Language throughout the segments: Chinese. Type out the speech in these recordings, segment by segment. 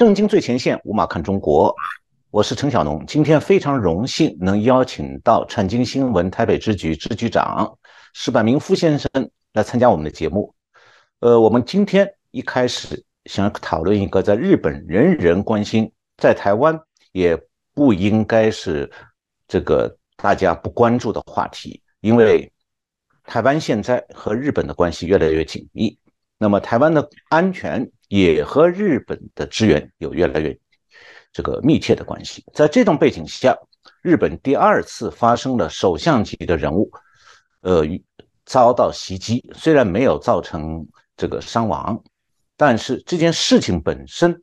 震惊最前线，五马看中国，我是陈小农。今天非常荣幸能邀请到产经新闻台北支局支局长石柏明夫先生来参加我们的节目。呃，我们今天一开始想讨论一个在日本人人关心，在台湾也不应该是这个大家不关注的话题，因为台湾现在和日本的关系越来越紧密，那么台湾的安全。也和日本的支援有越来越这个密切的关系。在这种背景下，日本第二次发生了首相级的人物，呃，遭到袭击。虽然没有造成这个伤亡，但是这件事情本身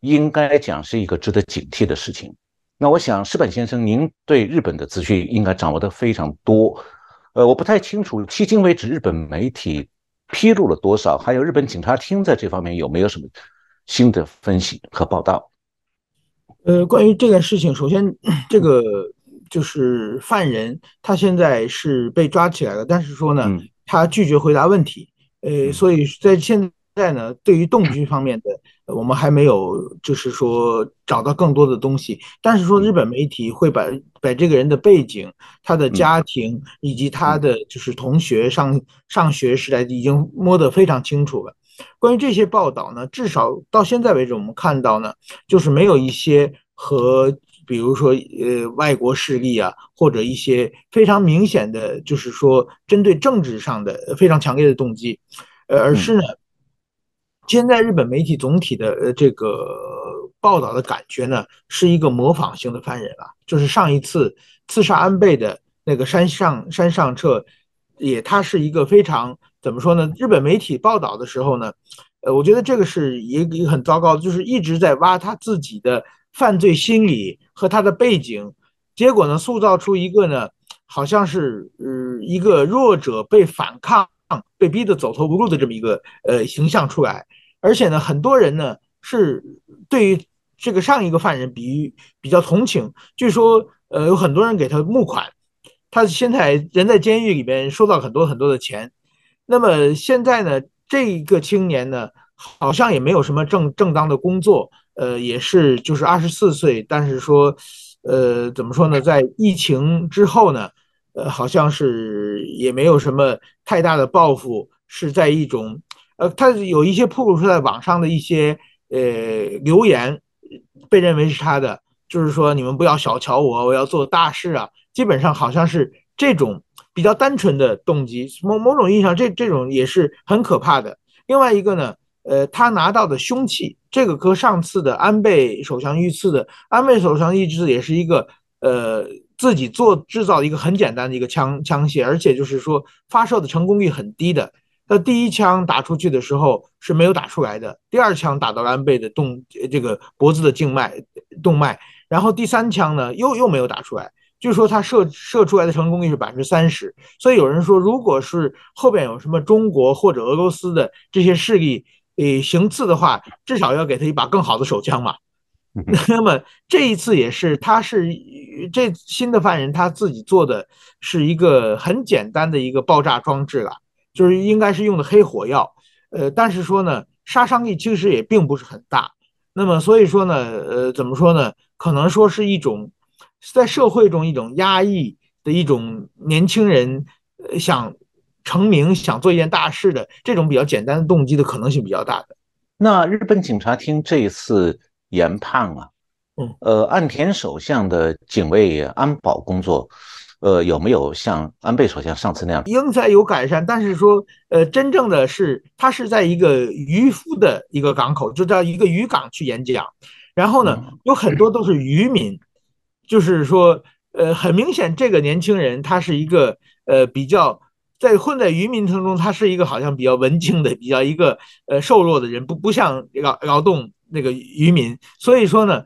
应该讲是一个值得警惕的事情。那我想，石本先生，您对日本的资讯应该掌握的非常多。呃，我不太清楚，迄今为止日本媒体。披露了多少？还有日本警察厅在这方面有没有什么新的分析和报道？呃，关于这件事情，首先 这个就是犯人，他现在是被抓起来了，但是说呢，他拒绝回答问题。呃，所以在现在呢，对于动机方面的。我们还没有，就是说找到更多的东西，但是说日本媒体会把把这个人的背景、他的家庭以及他的就是同学上上学时代已经摸得非常清楚了。关于这些报道呢，至少到现在为止，我们看到呢，就是没有一些和比如说呃外国势力啊，或者一些非常明显的，就是说针对政治上的非常强烈的动机，呃，而是呢。现在日本媒体总体的呃这个报道的感觉呢，是一个模仿型的犯人啊，就是上一次刺杀安倍的那个山上山上彻，也他是一个非常怎么说呢？日本媒体报道的时候呢，呃，我觉得这个是一个很糟糕，就是一直在挖他自己的犯罪心理和他的背景，结果呢，塑造出一个呢，好像是呃一个弱者被反抗、被逼得走投无路的这么一个呃形象出来。而且呢，很多人呢是对于这个上一个犯人比比较同情。据说，呃，有很多人给他募款，他现在人在监狱里边收到很多很多的钱。那么现在呢，这个青年呢，好像也没有什么正正当的工作，呃，也是就是二十四岁，但是说，呃，怎么说呢，在疫情之后呢，呃，好像是也没有什么太大的抱负，是在一种。呃，他有一些曝露出在网上的一些呃留言，被认为是他的，就是说你们不要小瞧我，我要做大事啊。基本上好像是这种比较单纯的动机，某某种意义上，这这种也是很可怕的。另外一个呢，呃，他拿到的凶器，这个和上次的安倍首相遇刺的安倍首相遇刺也是一个呃自己做制造的一个很简单的一个枪枪械，而且就是说发射的成功率很低的。那第一枪打出去的时候是没有打出来的，第二枪打到安倍的动这个脖子的静脉动脉，然后第三枪呢又又没有打出来，据说他射射出来的成功率是百分之三十，所以有人说，如果是后边有什么中国或者俄罗斯的这些势力诶行刺的话，至少要给他一把更好的手枪嘛。那么这一次也是，他是这新的犯人他自己做的是一个很简单的一个爆炸装置了。就是应该是用的黑火药，呃，但是说呢，杀伤力其实也并不是很大。那么所以说呢，呃，怎么说呢？可能说是一种在社会中一种压抑的一种年轻人想成名、想做一件大事的这种比较简单的动机的可能性比较大的。那日本警察厅这一次研判啊，嗯，呃，岸田首相的警卫安保工作。呃，有没有像安倍首相上次那样？应该有改善，但是说，呃，真正的是他是在一个渔夫的一个港口，就叫一个渔港去演讲，然后呢，有很多都是渔民，就是说，呃，很明显这个年轻人他是一个，呃，比较在混在渔民当中，他是一个好像比较文静的，比较一个呃瘦弱的人，不不像劳劳动那个渔民，所以说呢，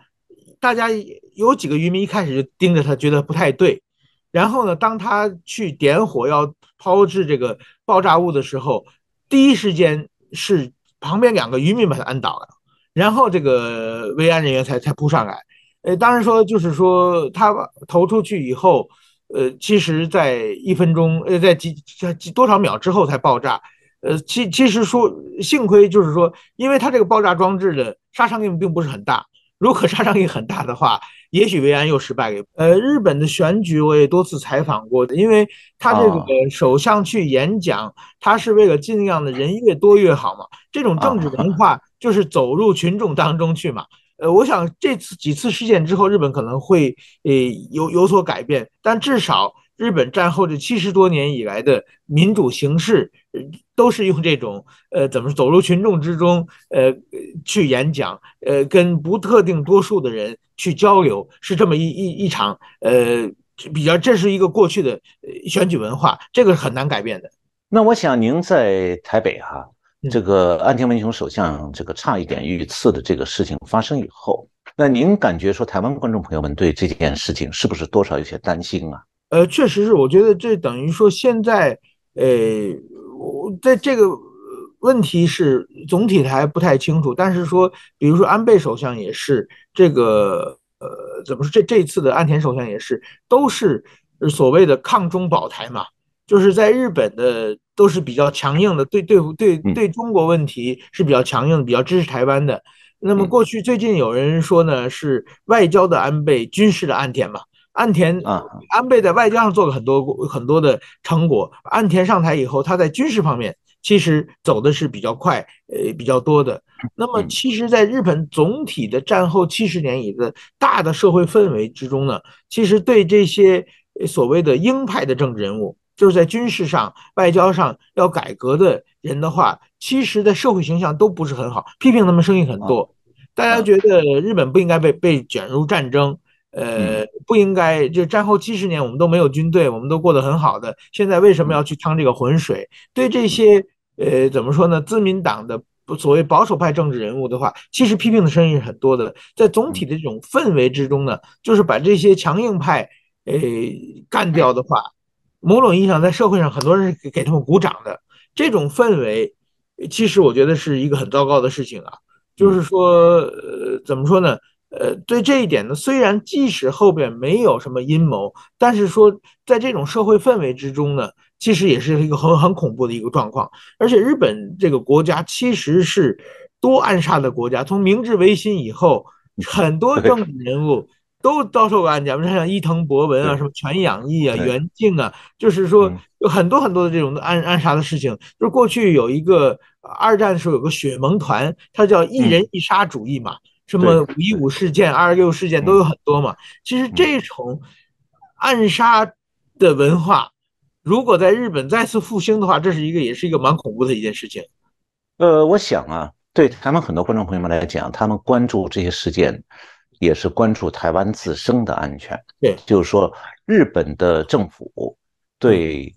大家有几个渔民一开始就盯着他，觉得不太对。然后呢，当他去点火要抛掷这个爆炸物的时候，第一时间是旁边两个渔民把他按倒了，然后这个维安人员才才扑上来。呃，当然说就是说他投出去以后，呃，其实在一分钟，呃，在几几多少秒之后才爆炸。呃，其其实说幸亏就是说，因为它这个爆炸装置的杀伤力并不是很大。如果杀伤力很大的话，也许维安又失败给。呃，日本的选举我也多次采访过的，因为他这个首相去演讲，他是为了尽量的人越多越好嘛。这种政治文化就是走入群众当中去嘛。呃，我想这次几次事件之后，日本可能会呃有有所改变，但至少。日本战后这七十多年以来的民主形式，都是用这种呃怎么走入群众之中，呃去演讲，呃跟不特定多数的人去交流，是这么一一一场呃比较，这是一个过去的选举文化，这个很难改变的。那我想您在台北哈，这个安田文雄首相这个差一点遇刺的这个事情发生以后，那您感觉说台湾观众朋友们对这件事情是不是多少有些担心啊？呃，确实是，我觉得这等于说现在，呃，我在这个问题是总体还不太清楚，但是说，比如说安倍首相也是这个，呃，怎么说？这这次的岸田首相也是，都是所谓的抗中保台嘛，就是在日本的都是比较强硬的，对对对对中国问题是比较强硬的，比较支持台湾的。那么过去最近有人说呢，是外交的安倍，军事的岸田嘛。岸田啊，安倍在外交上做了很多很多的成果。岸田上台以后，他在军事方面其实走的是比较快，呃，比较多的。那么，其实，在日本总体的战后七十年以的大的社会氛围之中呢，其实对这些所谓的鹰派的政治人物，就是在军事上、外交上要改革的人的话，其实在社会形象都不是很好，批评他们声音很多。大家觉得日本不应该被被卷入战争。呃，不应该，就战后七十年，我们都没有军队，我们都过得很好的，现在为什么要去趟这个浑水？对这些，呃，怎么说呢？自民党的所谓保守派政治人物的话，其实批评的声音是很多的。在总体的这种氛围之中呢，就是把这些强硬派，呃，干掉的话，某种意义上，在社会上很多人是给他们鼓掌的。这种氛围，其实我觉得是一个很糟糕的事情啊。就是说，呃，怎么说呢？呃，对这一点呢，虽然即使后边没有什么阴谋，但是说在这种社会氛围之中呢，其实也是一个很很恐怖的一个状况。而且日本这个国家其实是多暗杀的国家，从明治维新以后，很多政治人物都遭受过暗杀，像伊藤博文啊，什么全养义啊、袁敬啊，就是说有很多很多的这种暗暗杀的事情。就是过去有一个二战的时候有个血盟团，它叫一人一杀主义嘛。什么五一五事件、二六事件都有很多嘛。其实这种暗杀的文化，如果在日本再次复兴的话，这是一个也是一个蛮恐怖的一件事情。呃，我想啊，对他们很多观众朋友们来讲，他们关注这些事件，也是关注台湾自身的安全。对，就是说，日本的政府对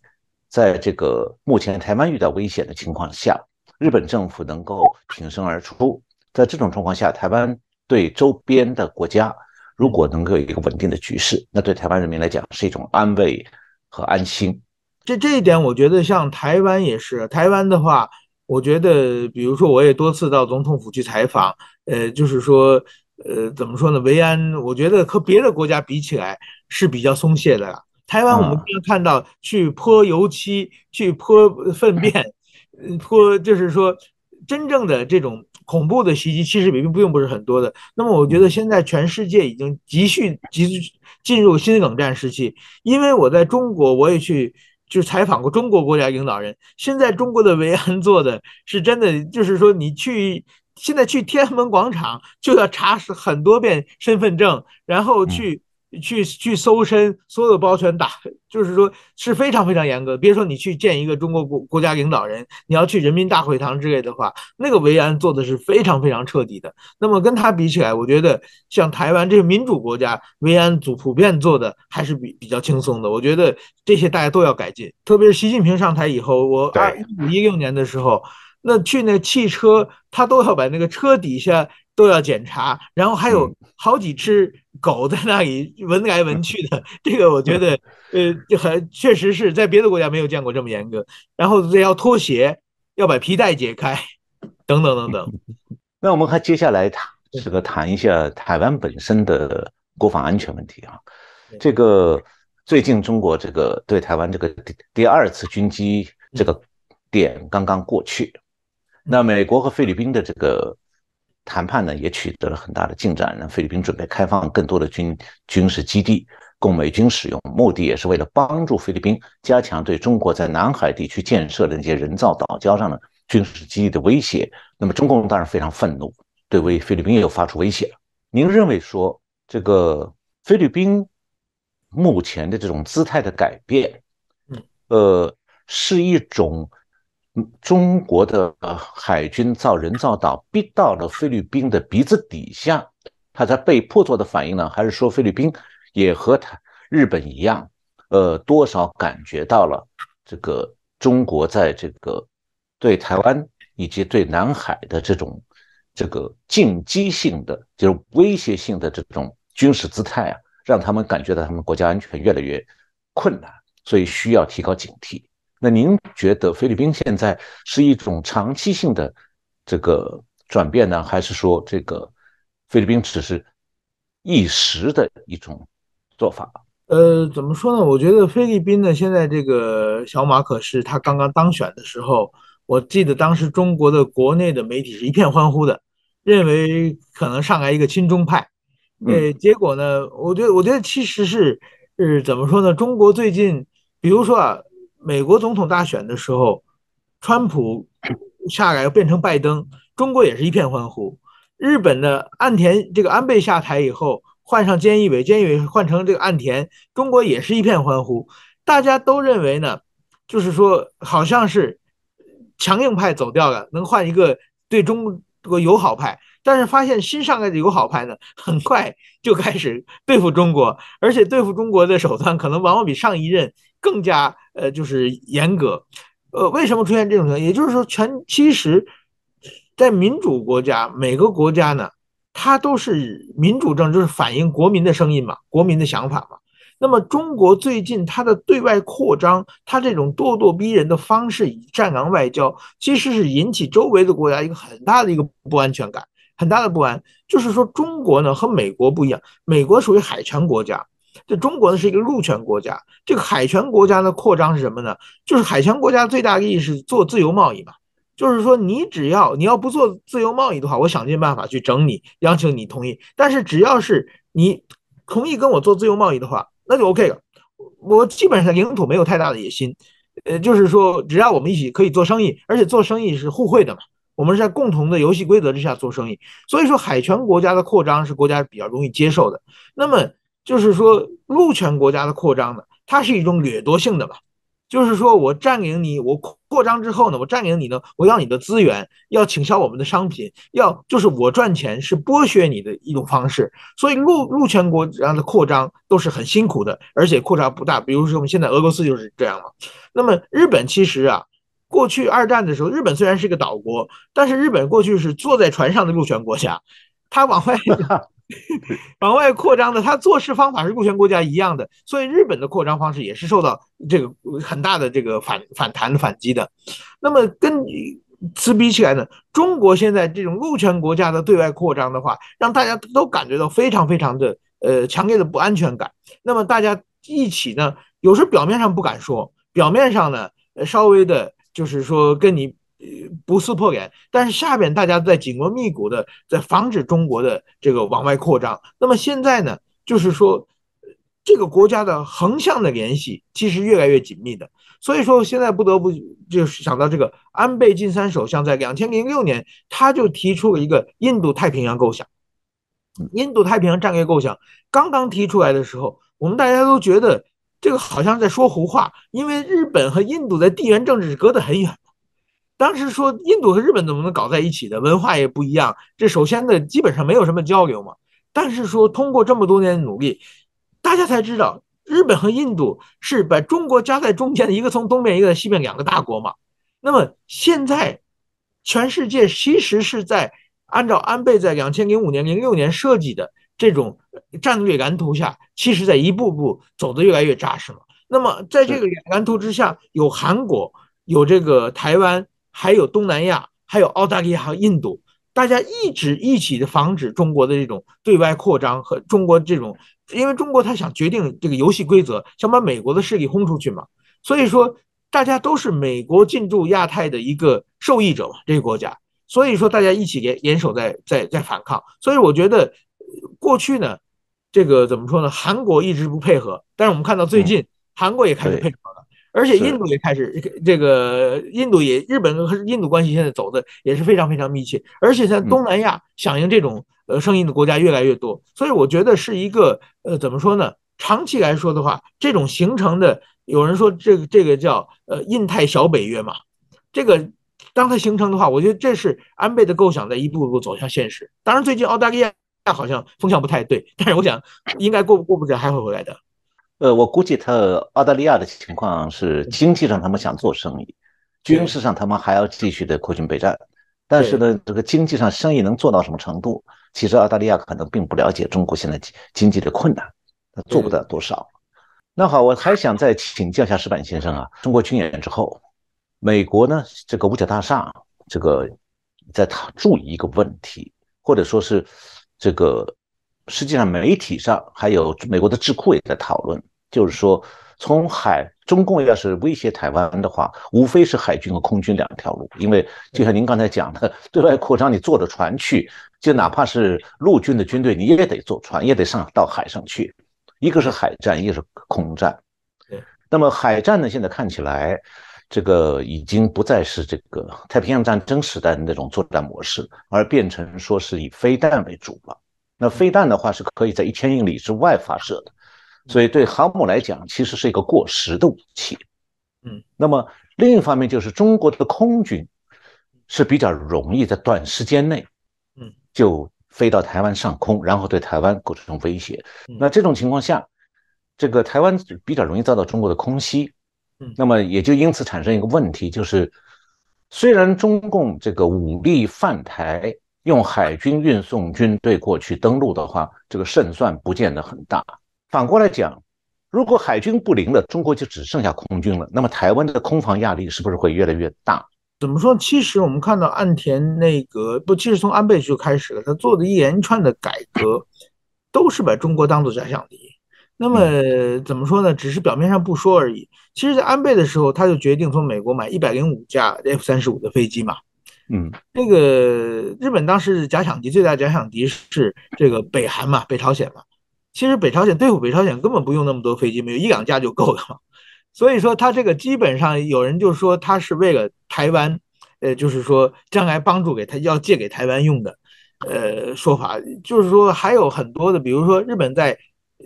在这个目前台湾遇到危险的情况下，日本政府能够挺身而出。在这种状况下，台湾对周边的国家，如果能够有一个稳定的局势，那对台湾人民来讲是一种安慰和安心。这这一点，我觉得像台湾也是。台湾的话，我觉得，比如说，我也多次到总统府去采访，呃，就是说，呃，怎么说呢？维安，我觉得和别的国家比起来是比较松懈的了。台湾，我们经常看到去泼油漆、去泼粪便，泼，就是说，真正的这种。恐怖的袭击其实并并不是很多的。那么，我觉得现在全世界已经急需急进入新冷战时期。因为我在中国，我也去就采访过中国国家领导人。现在中国的维安做的是真的，就是说你去现在去天安门广场就要查很多遍身份证，然后去。去去搜身，所有的包全打，就是说是非常非常严格。别说你去见一个中国国国家领导人，你要去人民大会堂之类的话，那个维安做的是非常非常彻底的。那么跟他比起来，我觉得像台湾这个民主国家，维安组普遍做的还是比比较轻松的。我觉得这些大家都要改进。特别是习近平上台以后，我二一五一六年的时候，那去那汽车，他都要把那个车底下。都要检查，然后还有好几只狗在那里闻来闻去的，这个我觉得，呃，就很确实是在别的国家没有见过这么严格。然后这要脱鞋，要把皮带解开，等等等等。那我们还接下来谈这个谈一下台湾本身的国防安全问题啊。这个最近中国这个对台湾这个第第二次军机这个。点刚刚过去，那美国和菲律宾的这个谈判呢，也取得了很大的进展。那菲律宾准备开放更多的军军事基地供美军使用，目的也是为了帮助菲律宾加强对中国在南海地区建设的那些人造岛礁上的军事基地的威胁。那么中共当然非常愤怒，对为菲律宾又发出威胁了。您认为说这个菲律宾目前的这种姿态的改变，呃，是一种中国的海军造人造岛逼到了菲律宾的鼻子底下，他才被迫做的反应呢？还是说菲律宾也和他日本一样，呃，多少感觉到了这个中国在这个对台湾以及对南海的这种？这个进击性的，就是威胁性的这种军事姿态啊，让他们感觉到他们国家安全越来越困难，所以需要提高警惕。那您觉得菲律宾现在是一种长期性的这个转变呢，还是说这个菲律宾只是一时的一种做法？呃，怎么说呢？我觉得菲律宾呢，现在这个小马可是他刚刚当选的时候，我记得当时中国的国内的媒体是一片欢呼的。认为可能上来一个亲中派，呃，结果呢？我觉得，我觉得其实是，是怎么说呢？中国最近，比如说啊，美国总统大选的时候，川普下来变成拜登，中国也是一片欢呼。日本的岸田这个安倍下台以后，换上菅义伟，菅义伟换成这个岸田，中国也是一片欢呼。大家都认为呢，就是说好像是强硬派走掉了，能换一个对中。国友好派，但是发现新上来的友好派呢，很快就开始对付中国，而且对付中国的手段可能往往比上一任更加呃，就是严格。呃，为什么出现这种情况？也就是说，全其实，在民主国家，每个国家呢，它都是民主政，就是反映国民的声音嘛，国民的想法嘛。那么中国最近它的对外扩张，它这种咄咄逼人的方式，以战狼外交，其实是引起周围的国家一个很大的一个不安全感，很大的不安。就是说，中国呢和美国不一样，美国属于海权国家，这中国呢是一个陆权国家。这个海权国家的扩张是什么呢？就是海权国家最大的意义是做自由贸易嘛，就是说你只要你要不做自由贸易的话，我想尽办法去整你，邀请你同意。但是只要是你同意跟我做自由贸易的话，那就 OK 了，我基本上领土没有太大的野心，呃，就是说只要我们一起可以做生意，而且做生意是互惠的嘛，我们是在共同的游戏规则之下做生意，所以说海权国家的扩张是国家比较容易接受的。那么就是说陆权国家的扩张呢，它是一种掠夺性的嘛。就是说，我占领你，我扩张之后呢，我占领你呢，我要你的资源，要倾销我们的商品，要就是我赚钱是剥削你的一种方式。所以陆陆权国这样的扩张都是很辛苦的，而且扩张不大。比如说我们现在俄罗斯就是这样嘛。那么日本其实啊，过去二战的时候，日本虽然是个岛国，但是日本过去是坐在船上的陆权国家，它往外。往外扩张的，它做事方法是陆权国家一样的，所以日本的扩张方式也是受到这个很大的这个反反弹反击的。那么跟此比起来呢，中国现在这种陆权国家的对外扩张的话，让大家都感觉到非常非常的呃强烈的不安全感。那么大家一起呢，有时表面上不敢说，表面上呢稍微的就是说跟你。不撕破脸，但是下边大家在紧锣密鼓的在防止中国的这个往外扩张。那么现在呢，就是说这个国家的横向的联系其实越来越紧密的。所以说现在不得不就是想到这个安倍晋三首相在两千零六年他就提出了一个印度太平洋构想。印度太平洋战略构想刚刚提出来的时候，我们大家都觉得这个好像在说胡话，因为日本和印度的地缘政治隔得很远。当时说印度和日本怎么能搞在一起的？文化也不一样，这首先呢基本上没有什么交流嘛。但是说通过这么多年的努力，大家才知道日本和印度是把中国夹在中间的一个从东边一个在西边两个大国嘛。那么现在全世界其实是在按照安倍在两千零五年、零六年设计的这种战略蓝图下，其实在一步步走得越来越扎实了。那么在这个蓝图之下，有韩国，有这个台湾。还有东南亚，还有澳大利亚和印度，大家一直一起的防止中国的这种对外扩张和中国这种，因为中国他想决定这个游戏规则，想把美国的势力轰出去嘛。所以说，大家都是美国进驻亚太的一个受益者嘛，这个国家，所以说大家一起联联手在在在反抗。所以我觉得过去呢，这个怎么说呢？韩国一直不配合，但是我们看到最近韩国也开始配合了，而且印度也开始这个印度也日本和印度关系现在走的也是非常非常密切，而且在东南亚响应这种呃声音的国家越来越多，所以我觉得是一个呃怎么说呢？长期来说的话，这种形成的。有人说这个这个叫呃印太小北约嘛，这个当它形成的话，我觉得这是安倍的构想在一步一步走向现实。当然，最近澳大利亚好像风向不太对，但是我想应该过过不久还会回来的。呃，我估计他澳大利亚的情况是经济上他们想做生意，军事上他们还要继续的扩军备战。但是呢，这个经济上生意能做到什么程度？其实澳大利亚可能并不了解中国现在经济的困难，他做不到多少。那好，我还想再请教一下石板先生啊。中国军演之后，美国呢这个五角大厦这个在讨注意一个问题，或者说是这个实际上媒体上还有美国的智库也在讨论，就是说从海中共要是威胁台湾的话，无非是海军和空军两条路，因为就像您刚才讲的，对外扩张你坐着船去，就哪怕是陆军的军队，你也得坐船，也得上到海上去。一个是海战，一个是空战。对，那么海战呢？现在看起来，这个已经不再是这个太平洋战争时代的那种作战模式，而变成说是以飞弹为主了。那飞弹的话是可以在一千英里之外发射的，所以对航母来讲，其实是一个过时的武器。嗯，那么另一方面就是中国的空军是比较容易在短时间内，嗯，就。飞到台湾上空，然后对台湾构成威胁。那这种情况下，这个台湾比较容易遭到中国的空袭。那么也就因此产生一个问题，就是虽然中共这个武力犯台，用海军运送军队过去登陆的话，这个胜算不见得很大。反过来讲，如果海军不灵了，中国就只剩下空军了，那么台湾的空防压力是不是会越来越大？怎么说？其实我们看到岸田那个不，其实从安倍就开始了，他做的一连串的改革，都是把中国当做假想敌。那么怎么说呢？只是表面上不说而已。其实，在安倍的时候，他就决定从美国买一百零五架 F 三十五的飞机嘛。嗯，那个日本当时假想敌最大假想敌是这个北韩嘛，北朝鲜嘛。其实北朝鲜对付北朝鲜根本不用那么多飞机，没有一两架就够了嘛。所以说，他这个基本上有人就说他是为了台湾，呃，就是说将来帮助给他要借给台湾用的，呃，说法就是说还有很多的，比如说日本在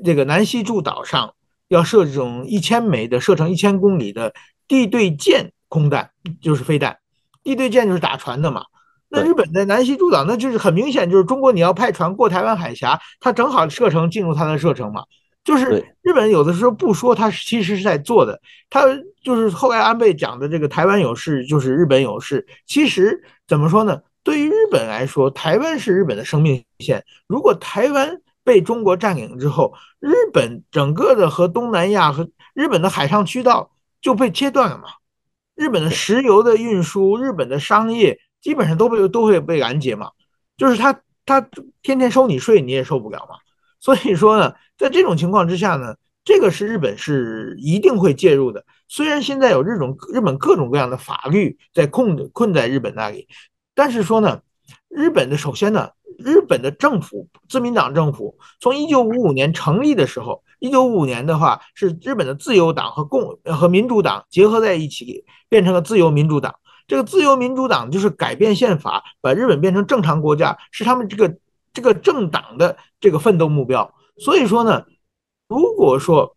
这个南西诸岛上要设这种一千枚的射程一千公里的地对舰空弹，就是飞弹，地对舰就是打船的嘛。那日本在南西诸岛，那就是很明显就是中国你要派船过台湾海峡，它正好射程进入它的射程嘛。就是日本有的时候不说，它其实是在做的。它就是后来安倍讲的这个“台湾有事就是日本有事”。其实怎么说呢？对于日本来说，台湾是日本的生命线。如果台湾被中国占领之后，日本整个的和东南亚和日本的海上渠道就被切断了嘛？日本的石油的运输、日本的商业基本上都被都会被拦截嘛？就是他他天天收你税，你也受不了嘛？所以说呢。在这种情况之下呢，这个是日本是一定会介入的。虽然现在有这种日本各种各样的法律在控困在日本那里，但是说呢，日本的首先呢，日本的政府自民党政府从一九五五年成立的时候，一九五五年的话是日本的自由党和共和民主党结合在一起，变成了自由民主党。这个自由民主党就是改变宪法，把日本变成正常国家，是他们这个这个政党的这个奋斗目标。所以说呢，如果说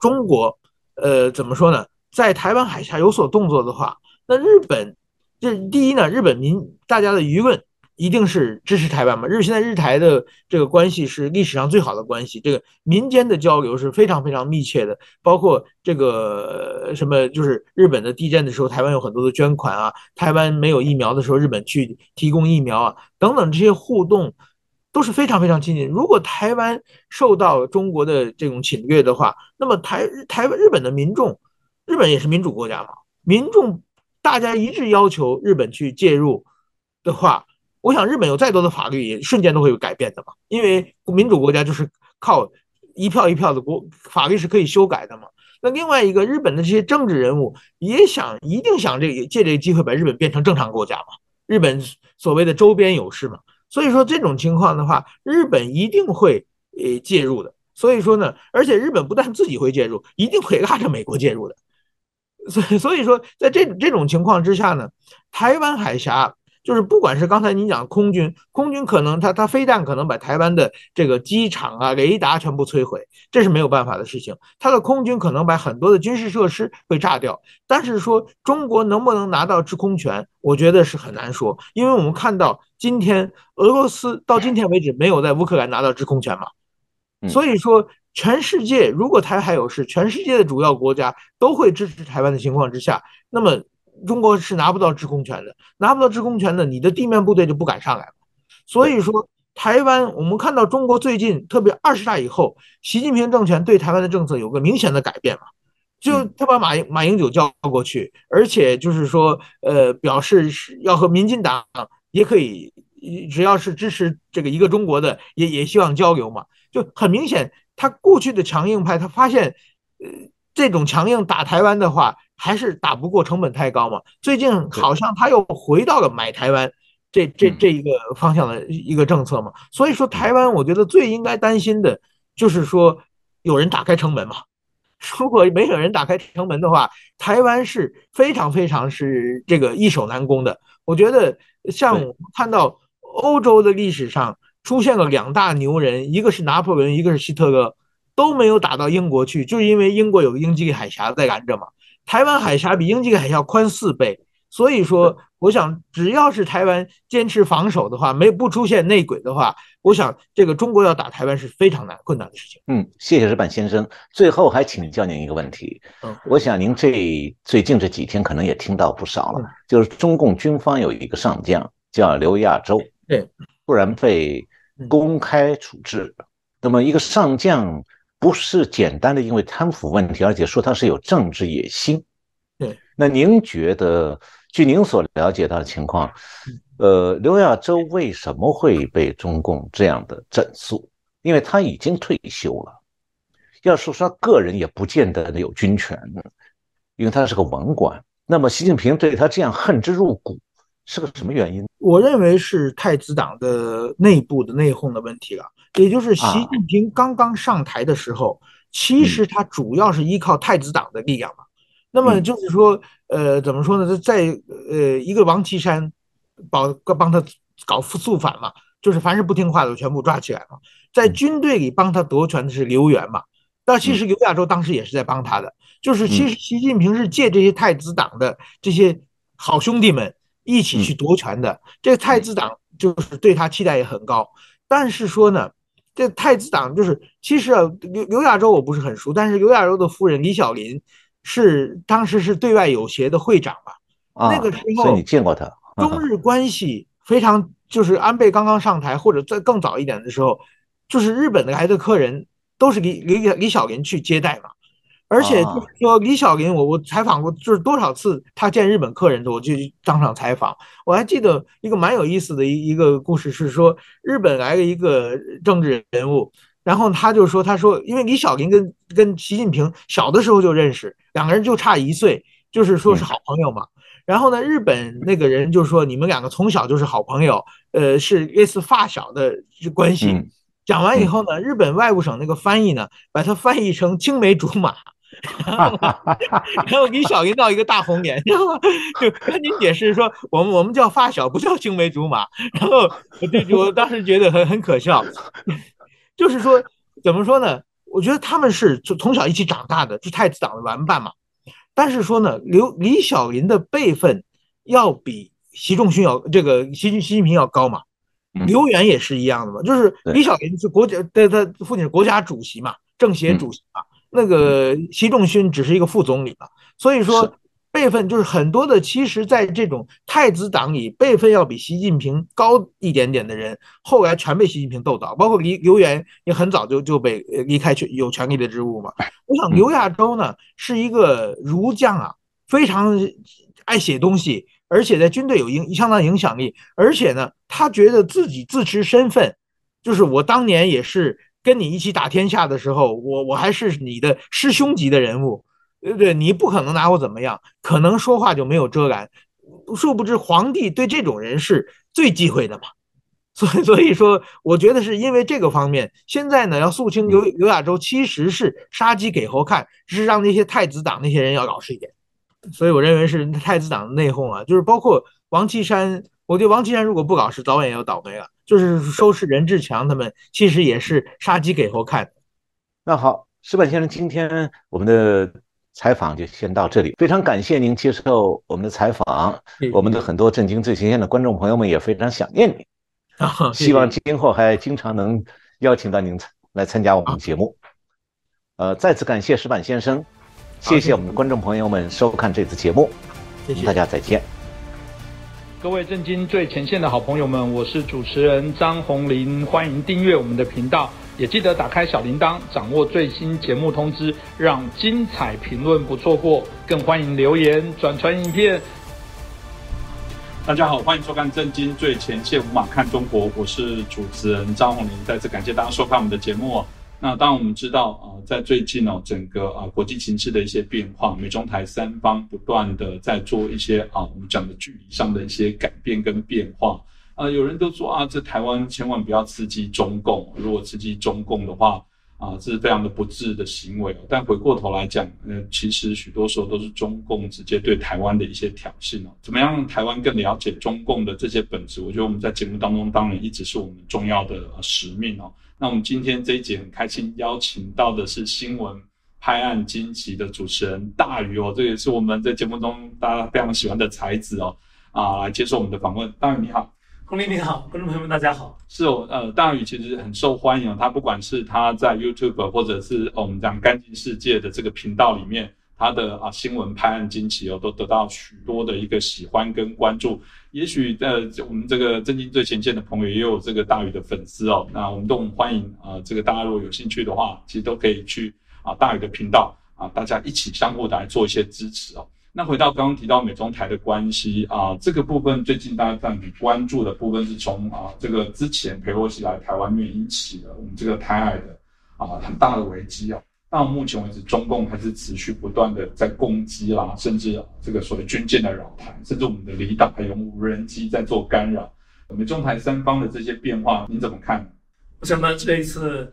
中国，呃，怎么说呢，在台湾海峡有所动作的话，那日本，这第一呢，日本民大家的舆论一定是支持台湾嘛。日现在日台的这个关系是历史上最好的关系，这个民间的交流是非常非常密切的，包括这个什么，就是日本的地震的时候，台湾有很多的捐款啊，台湾没有疫苗的时候，日本去提供疫苗啊，等等这些互动。都是非常非常亲近。如果台湾受到中国的这种侵略的话，那么台台湾日本的民众，日本也是民主国家嘛，民众大家一致要求日本去介入的话，我想日本有再多的法律也瞬间都会有改变的嘛，因为民主国家就是靠一票一票的国法律是可以修改的嘛。那另外一个，日本的这些政治人物也想一定想这个借这个机会把日本变成正常国家嘛？日本所谓的周边有事嘛？所以说这种情况的话，日本一定会呃介入的。所以说呢，而且日本不但自己会介入，一定会拉着美国介入的。所以所以说，在这这种情况之下呢，台湾海峡。就是不管是刚才你讲空军，空军可能他他飞弹可能把台湾的这个机场啊、雷达全部摧毁，这是没有办法的事情。他的空军可能把很多的军事设施会炸掉，但是说中国能不能拿到制空权，我觉得是很难说，因为我们看到今天俄罗斯到今天为止没有在乌克兰拿到制空权嘛，所以说全世界如果台海有事，全世界的主要国家都会支持台湾的情况之下，那么。中国是拿不到制空权的，拿不到制空权的，你的地面部队就不敢上来了。所以说，台湾我们看到中国最近特别二十大以后，习近平政权对台湾的政策有个明显的改变嘛，就他把马马英九叫过去，而且就是说，呃，表示是要和民进党也可以，只要是支持这个一个中国的，也也希望交流嘛。就很明显，他过去的强硬派，他发现，呃，这种强硬打台湾的话。还是打不过，成本太高嘛。最近好像他又回到了买台湾这这这一个方向的一个政策嘛。所以说，台湾我觉得最应该担心的就是说有人打开城门嘛。如果没有人打开城门的话，台湾是非常非常是这个易守难攻的。我觉得像看到欧洲的历史上出现了两大牛人，一个是拿破仑，一个是希特勒，都没有打到英国去，就是因为英国有个英吉利海峡在拦着嘛。台湾海峡比英吉利海峡宽四倍，所以说，我想只要是台湾坚持防守的话，没不出现内鬼的话，我想这个中国要打台湾是非常难困难的事情。嗯，谢谢石板先生。最后还请教您一个问题，嗯，我想您这最近这几天可能也听到不少了，就是中共军方有一个上将叫刘亚洲，对，突然被公开处置。那么一个上将。不是简单的因为贪腐问题，而且说他是有政治野心。对，那您觉得，据您所了解到的情况，呃，刘亚洲为什么会被中共这样的整肃？因为他已经退休了。要说他个人也不见得有军权，因为他是个文官。那么习近平对他这样恨之入骨，是个什么原因？我认为是太子党的内部的内讧的问题了。也就是习近平刚刚上台的时候，其实他主要是依靠太子党的力量嘛。那么就是说，呃，怎么说呢？在呃一个王岐山帮帮他搞肃反嘛，就是凡是不听话的全部抓起来嘛。在军队里帮他夺权的是刘源嘛。那其实刘亚洲当时也是在帮他的，就是其实习近平是借这些太子党的这些好兄弟们一起去夺权的。这个太子党就是对他期待也很高，但是说呢。这太子党就是，其实啊，刘刘亚洲我不是很熟，但是刘亚洲的夫人李小林是当时是对外友协的会长吧？啊，那个时候，所以你见过他。中日关系非常，就是安倍刚刚上台或者在更早一点的时候，就是日本的来的客人都是李李李小林去接待嘛。而且就是说，李小林，我我采访过，就是多少次他见日本客人的，我就当场采访。我还记得一个蛮有意思的一一个故事，是说日本来了一个政治人物，然后他就说，他说，因为李小林跟跟习近平小的时候就认识，两个人就差一岁，就是说是好朋友嘛。然后呢，日本那个人就说，你们两个从小就是好朋友，呃，是类似发小的关系。讲完以后呢，日本外务省那个翻译呢，把它翻译成青梅竹马。然后，然后李小林闹一个大红脸，然后就赶紧解释说，我们我们叫发小，不叫青梅竹马。然后我就我当时觉得很很可笑，就是说怎么说呢？我觉得他们是从从小一起长大的，是太子党的玩伴嘛。但是说呢，刘李小林的辈分要比习仲勋要这个习习近平要高嘛。刘源也是一样的嘛，就是李小林是国家的，他父亲是国家主席嘛，政协主席嘛。那个习仲勋只是一个副总理嘛，所以说辈分就是很多的。其实，在这种太子党里，辈分要比习近平高一点点的人，后来全被习近平斗倒。包括李刘源也很早就就被离开权有权力的职务嘛。我想刘亚洲呢是一个儒将啊，非常爱写东西，而且在军队有影相当影响力，而且呢，他觉得自己自持身份，就是我当年也是。跟你一起打天下的时候，我我还是你的师兄级的人物，对不对？你不可能拿我怎么样，可能说话就没有遮拦。殊不知皇帝对这种人是最忌讳的嘛。所以，所以说，我觉得是因为这个方面，现在呢要肃清刘刘亚洲，其实是杀鸡给猴看，是让那些太子党那些人要老实一点。所以，我认为是太子党的内讧啊，就是包括王岐山，我觉得王岐山如果不搞事，早晚也要倒霉了。就是收拾任志强他们，其实也是杀鸡给猴看。那好，石板先生，今天我们的采访就先到这里，非常感谢您接受我们的采访，我们的很多震惊最前线的观众朋友们也非常想念您。希望今后还经常能邀请到您来参加我们的节目。呃，再次感谢石板先生，谢谢我们的观众朋友们收看这次节目，谢谢大家再见。各位震惊最前线的好朋友们，我是主持人张宏林，欢迎订阅我们的频道，也记得打开小铃铛，掌握最新节目通知，让精彩评论不错过，更欢迎留言转传影片。大家好，欢迎收看《震惊最前线》，无马看中国，我是主持人张宏林。再次感谢大家收看我们的节目。那当然，我们知道啊，在最近哦，整个啊国际形势的一些变化，美中台三方不断的在做一些啊我们讲的距离上的一些改变跟变化。啊，有人都说啊，这台湾千万不要刺激中共，如果刺激中共的话。啊，这是非常的不智的行为。但回过头来讲，呃，其实许多时候都是中共直接对台湾的一些挑衅哦。怎么样让台湾更了解中共的这些本质？我觉得我们在节目当中当然一直是我们重要的使命哦。那我们今天这一节很开心邀请到的是新闻拍案惊奇的主持人大宇哦，这也是我们在节目中大家非常喜欢的才子哦，啊，来接受我们的访问。大宇你好。洪林你好，观众朋友们大家好。是哦，呃，大宇其实很受欢迎他不管是他在 YouTube 或者是我们讲干净世界的这个频道里面，他的啊新闻拍案惊奇哦，都得到许多的一个喜欢跟关注。也许呃，我们这个震惊最前线的朋友也有这个大宇的粉丝哦。那我们都很欢迎啊，这个大家如果有兴趣的话，其实都可以去啊大宇的频道啊，大家一起相互的来做一些支持哦。那回到刚刚提到美中台的关系啊，这个部分最近大家在很关注的部分是从啊这个之前佩洛西来台湾面引起的我们这个台海的啊很大的危机啊。到目前为止，中共还是持续不断的在攻击啦，甚至这个所谓军舰的扰台，甚至我们的离岛还有无人机在做干扰。我们中台三方的这些变化，您怎么看？我想呢，这一次。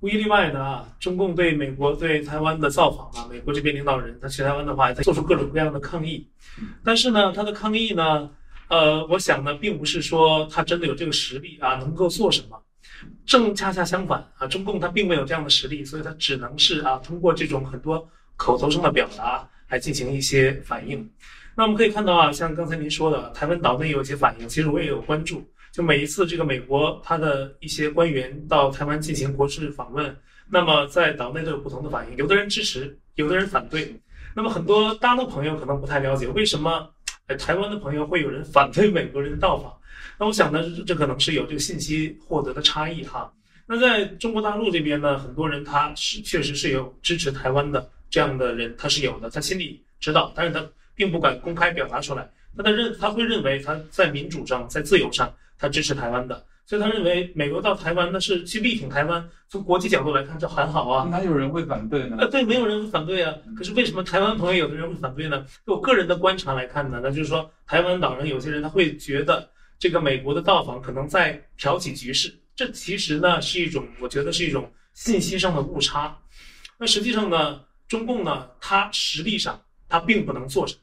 无一例外的啊，中共对美国对台湾的造访啊，美国这边领导人他去台湾的话，在做出各种各样的抗议。但是呢，他的抗议呢，呃，我想呢，并不是说他真的有这个实力啊，能够做什么。正恰恰相反啊，中共他并没有这样的实力，所以他只能是啊，通过这种很多口头上的表达来进行一些反应。那我们可以看到啊，像刚才您说的，台湾岛内有一些反应，其实我也有关注。就每一次这个美国他的一些官员到台湾进行国事访问，那么在岛内都有不同的反应，有的人支持，有的人反对。那么很多大陆朋友可能不太了解，为什么台湾的朋友会有人反对美国人的到访？那我想呢，这可能是有这个信息获得的差异哈。那在中国大陆这边呢，很多人他是确实是有支持台湾的这样的人，他是有的，他心里知道，但是他并不敢公开表达出来。那他的认他会认为他在民主上，在自由上。他支持台湾的，所以他认为美国到台湾那是去力挺台湾。从国际角度来看，这很好啊。哪有人会反对呢？呃，对，没有人会反对啊。可是为什么台湾朋友有的人会反对呢？就我个人的观察来看呢，那就是说台湾岛人有些人他会觉得这个美国的到访可能在挑起局势。这其实呢是一种，我觉得是一种信息上的误差。那实际上呢，中共呢，它实力上它并不能做什么，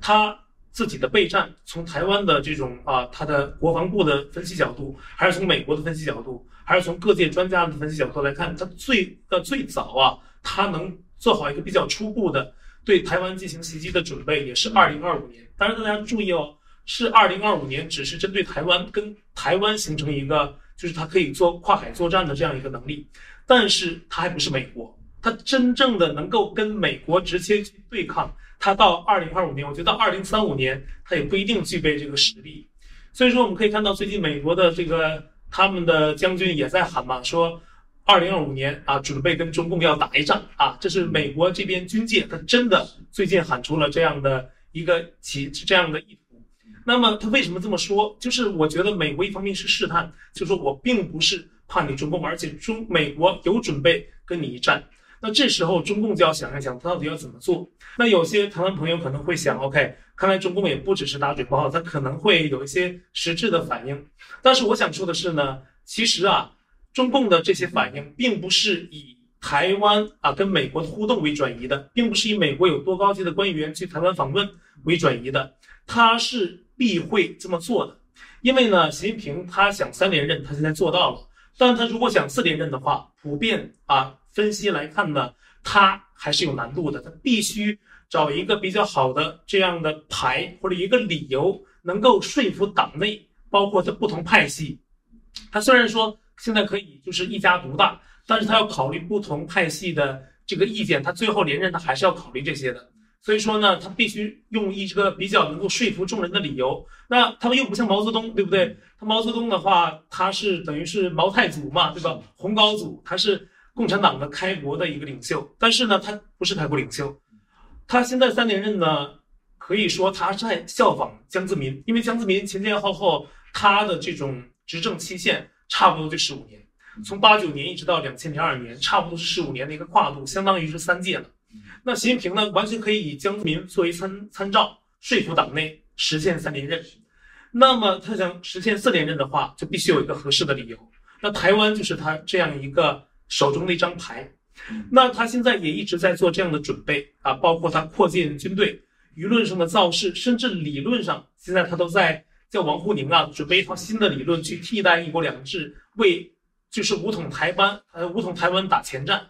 它。自己的备战，从台湾的这种啊，他的国防部的分析角度，还是从美国的分析角度，还是从各界专家的分析角度来看，他最呃最早啊，他能做好一个比较初步的对台湾进行袭击的准备，也是二零二五年。当然大家注意哦，是二零二五年，只是针对台湾跟台湾形成一个，就是他可以做跨海作战的这样一个能力，但是他还不是美国，他真正的能够跟美国直接去对抗。他到二零二五年，我觉得到二零三五年，他也不一定具备这个实力。所以说，我们可以看到最近美国的这个他们的将军也在喊嘛，说二零二五年啊，准备跟中共要打一仗啊。这是美国这边军界，他真的最近喊出了这样的一个旗这样的意图。那么他为什么这么说？就是我觉得美国一方面是试探，就是说我并不是怕你中共，而且中美国有准备跟你一战。那这时候中共就要想一想，他到底要怎么做？那有些台湾朋友可能会想，OK，看来中共也不只是打嘴炮，他可能会有一些实质的反应。但是我想说的是呢，其实啊，中共的这些反应并不是以台湾啊跟美国的互动为转移的，并不是以美国有多高级的官员去台湾访问为转移的，他是必会这么做的。因为呢，习近平他想三连任，他现在做到了，但他如果想四连任的话，普遍啊。分析来看呢，他还是有难度的。他必须找一个比较好的这样的牌或者一个理由，能够说服党内，包括他不同派系。他虽然说现在可以就是一家独大，但是他要考虑不同派系的这个意见。他最后连任，他还是要考虑这些的。所以说呢，他必须用一个比较能够说服众人的理由。那他们又不像毛泽东，对不对？他毛泽东的话，他是等于是毛太祖嘛，对吧？洪高祖，他是。共产党的开国的一个领袖，但是呢，他不是开国领袖。他现在三连任呢，可以说他在效仿江泽民，因为江泽民前前后后他的这种执政期限差不多就十五年，从八九年一直到两千零二年，差不多是十五年的一个跨度，相当于是三届了。那习近平呢，完全可以以江泽民作为参参照，说服党内实现三连任。那么他想实现四连任的话，就必须有一个合适的理由。那台湾就是他这样一个。手中的一张牌，那他现在也一直在做这样的准备啊，包括他扩建军队、舆论上的造势，甚至理论上，现在他都在叫王沪宁啊，准备一套新的理论去替代“一国两制”，为就是武统台湾，呃，武统台湾打前站。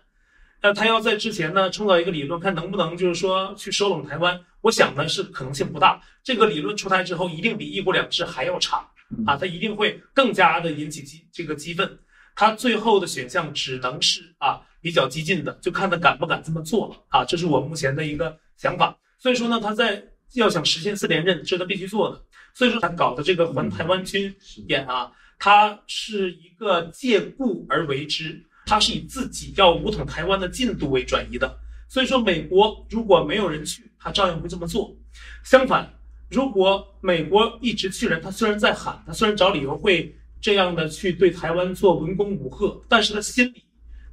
那他要在之前呢创造一个理论，看能不能就是说去收拢台湾。我想呢是可能性不大。这个理论出台之后，一定比“一国两制”还要差啊，他一定会更加的引起激这个激愤。他最后的选项只能是啊比较激进的，就看他敢不敢这么做了啊，这是我目前的一个想法。所以说呢，他在要想实现四连任，这是他必须做的。所以说他搞的这个环台湾军演啊，他是一个借故而为之，他是以自己要武统台湾的进度为转移的。所以说，美国如果没有人去，他照样会这么做。相反，如果美国一直去人，他虽然在喊，他虽然找理由会。这样的去对台湾做文攻武赫，但是他心里，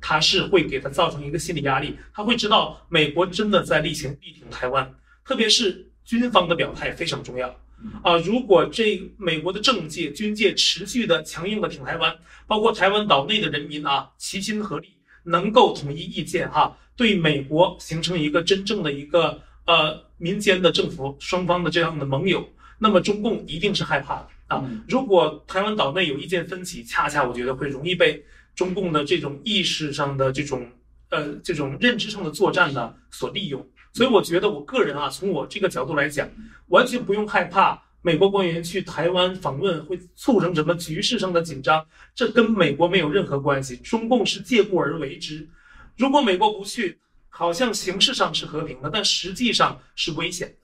他是会给他造成一个心理压力，他会知道美国真的在力行力挺台湾，特别是军方的表态非常重要啊！如果这美国的政界、军界持续的强硬的挺台湾，包括台湾岛内的人民啊，齐心合力，能够统一意见哈，对美国形成一个真正的一个呃民间的政府双方的这样的盟友，那么中共一定是害怕的。啊，如果台湾岛内有意见分歧，恰恰我觉得会容易被中共的这种意识上的这种呃这种认知上的作战呢所利用。所以我觉得我个人啊，从我这个角度来讲，完全不用害怕美国官员去台湾访问会促成什么局势上的紧张，这跟美国没有任何关系。中共是借故而为之。如果美国不去，好像形式上是和平的，但实际上是危险的。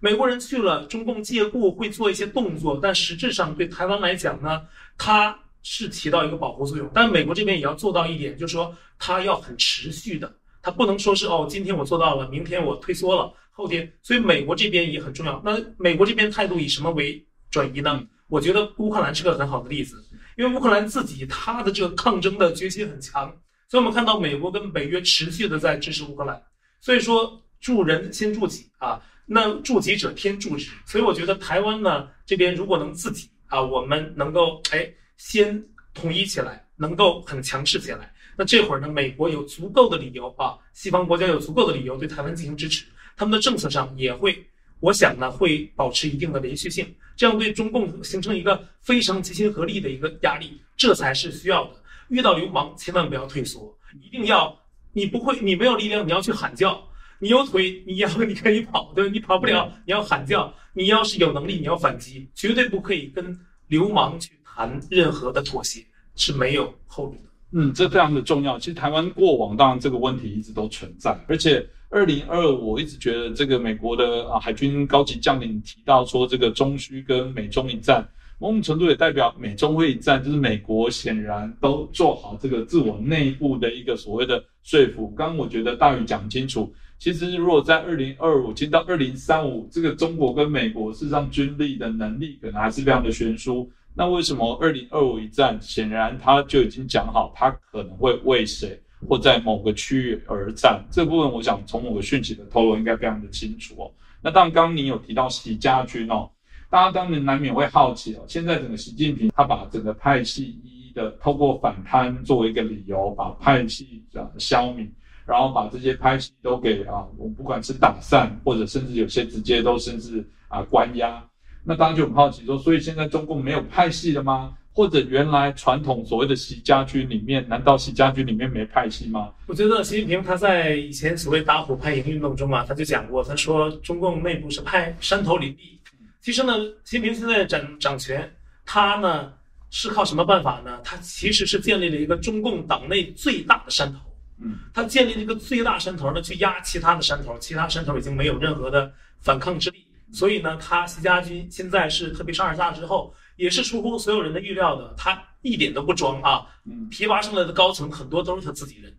美国人去了，中共借故会做一些动作，但实质上对台湾来讲呢，它是起到一个保护作用。但美国这边也要做到一点，就是说它要很持续的，它不能说是哦，今天我做到了，明天我退缩了，后天。所以美国这边也很重要。那美国这边态度以什么为转移呢？我觉得乌克兰是个很好的例子，因为乌克兰自己它的这个抗争的决心很强，所以我们看到美国跟北约持续的在支持乌克兰。所以说助人先助己啊。那助己者天助之，所以我觉得台湾呢这边如果能自己啊，我们能够哎先统一起来，能够很强势起来，那这会儿呢，美国有足够的理由啊，西方国家有足够的理由对台湾进行支持，他们的政策上也会，我想呢会保持一定的连续性，这样对中共形成一个非常齐心合力的一个压力，这才是需要的。遇到流氓千万不要退缩，一定要你不会，你没有力量，你要去喊叫。你有腿，你要你可以跑，对？你跑不了，你要喊叫。你要是有能力，你要反击，绝对不可以跟流氓去谈任何的妥协，是没有后路的。嗯，这非常的重要。其实台湾过往当然这个问题一直都存在，而且二零二我一直觉得这个美国的啊海军高级将领提到说这个中需跟美中一战，某种程度也代表美中会一战，就是美国显然都做好这个自我内部的一个所谓的说服。刚刚我觉得大宇讲清楚。其实，如果在二零二五进到二零三五，这个中国跟美国事实上军力的能力可能还是非常的悬殊。那为什么二零二五一战，显然他就已经讲好，他可能会为谁或在某个区域而战。这部分我想从某个讯息的透露应该非常的清楚哦。那当刚刚你有提到习家军哦，大家当然难免会好奇哦，现在整个习近平他把整个派系一一的透过反贪作为一个理由，把派系啊消弭。然后把这些派系都给啊，我们不管是打散，或者甚至有些直接都甚至啊关押。那当然就很好奇说，所以现在中共没有派系了吗？或者原来传统所谓的习家军里面，难道习家军里面没派系吗？我觉得习近平他在以前所谓打虎派营运动中啊，他就讲过，他说中共内部是派山头林立。其实呢，习近平现在掌掌权，他呢是靠什么办法呢？他其实是建立了一个中共党内最大的山头。嗯，他建立了一个最大山头呢，去压其他的山头，其他山头已经没有任何的反抗之力。所以呢，他习家军现在是，特别上二十大之后，也是出乎所有人的预料的，他一点都不装啊。嗯，提拔上来的高层很多都是他自己人，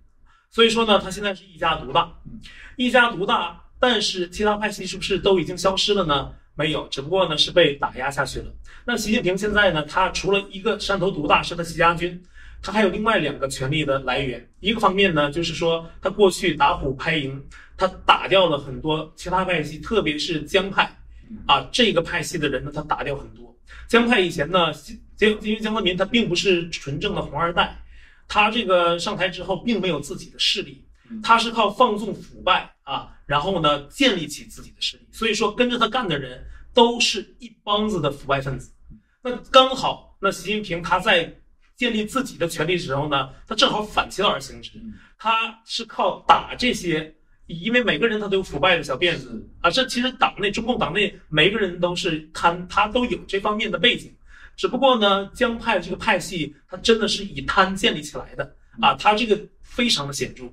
所以说呢，他现在是一家独大，一家独大。但是其他派系是不是都已经消失了呢？没有，只不过呢是被打压下去了。那习近平现在呢，他除了一个山头独大是他习家军。他还有另外两个权力的来源，一个方面呢，就是说他过去打虎拍蝇，他打掉了很多其他派系，特别是江派，啊，这个派系的人呢，他打掉很多。江派以前呢，江因为江泽民他并不是纯正的红二代，他这个上台之后并没有自己的势力，他是靠放纵腐败啊，然后呢建立起自己的势力。所以说跟着他干的人都是一帮子的腐败分子。那刚好，那习近平他在。建立自己的权力时候呢，他正好反其道而行之，他是靠打这些，因为每个人他都有腐败的小辫子啊。这其实党内中共党内每个人都是贪，他都有这方面的背景。只不过呢，江派这个派系，他真的是以贪建立起来的啊，他这个非常的显著。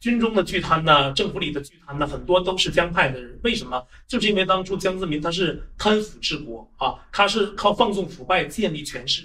军中的巨贪呢，政府里的巨贪呢，很多都是江派的人。为什么？就是因为当初江泽民他是贪腐治国啊，他是靠放纵腐败建立权势。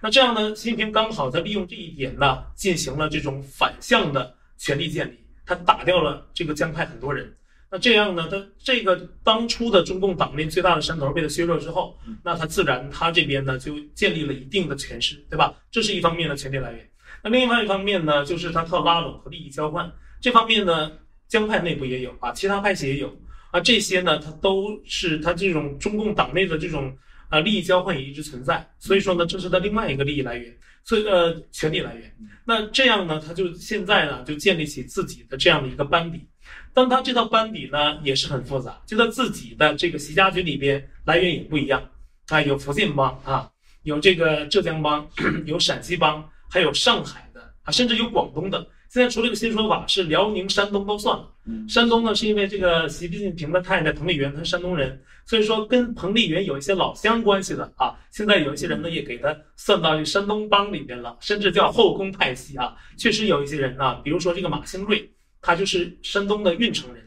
那这样呢？习近平刚好在利用这一点呢，进行了这种反向的权力建立，他打掉了这个江派很多人。那这样呢，他这个当初的中共党内最大的山头被他削弱之后，那他自然他这边呢就建立了一定的权势，对吧？这是一方面的权力来源。那另外一方面呢，就是他靠拉拢和利益交换这方面呢，江派内部也有啊，其他派系也有啊，这些呢，他都是他这种中共党内的这种。啊，利益交换也一直存在，所以说呢，这是他另外一个利益来源，所以呃，权力来源。那这样呢，他就现在呢，就建立起自己的这样的一个班底。但他这套班底呢，也是很复杂，就他自己的这个习家军里边来源也不一样啊，有福建帮啊，有这个浙江帮，有陕西帮，还有上海的啊，甚至有广东的。现在出了一个新说法，是辽宁、山东都算了。山东呢，是因为这个习近平的太太彭丽媛，她是山东人，所以说跟彭丽媛有一些老乡关系的啊。现在有一些人呢，也给他算到这山东帮里边了，甚至叫后宫派系啊。确实有一些人啊，比如说这个马兴瑞，他就是山东的运城人。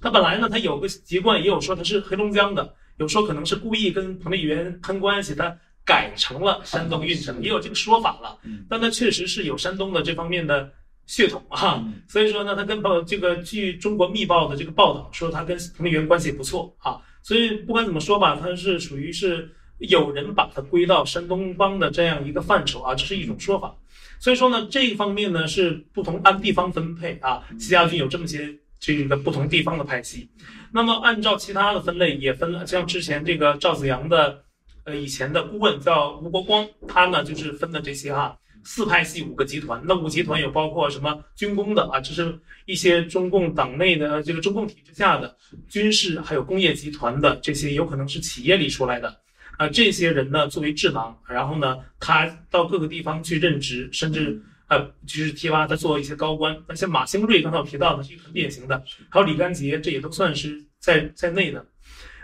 他本来呢，他有个籍贯，也有说他是黑龙江的，有说可能是故意跟彭丽媛攀关系，他改成了山东运城，也有这个说法了。但他确实是有山东的这方面的。血统啊，所以说呢，他跟报这个据中国密报的这个报道说，他跟彭丽媛关系不错啊，所以不管怎么说吧，他是属于是有人把他归到山东帮的这样一个范畴啊，这是一种说法。所以说呢，这一方面呢是不同按地方分配啊，习家军有这么些这个不同地方的派系，那么按照其他的分类也分了，像之前这个赵子阳的呃以前的顾问叫吴国光，他呢就是分的这些哈。四派系五个集团，那五集团有包括什么军工的啊？这是一些中共党内的这个中共体制下的军事还有工业集团的这些，有可能是企业里出来的啊。这些人呢作为智囊，然后呢他到各个地方去任职，甚至呃就是提拔他做一些高官。那像马兴瑞刚才我提到的是一个很典型的，还有李干杰，这也都算是在在内的。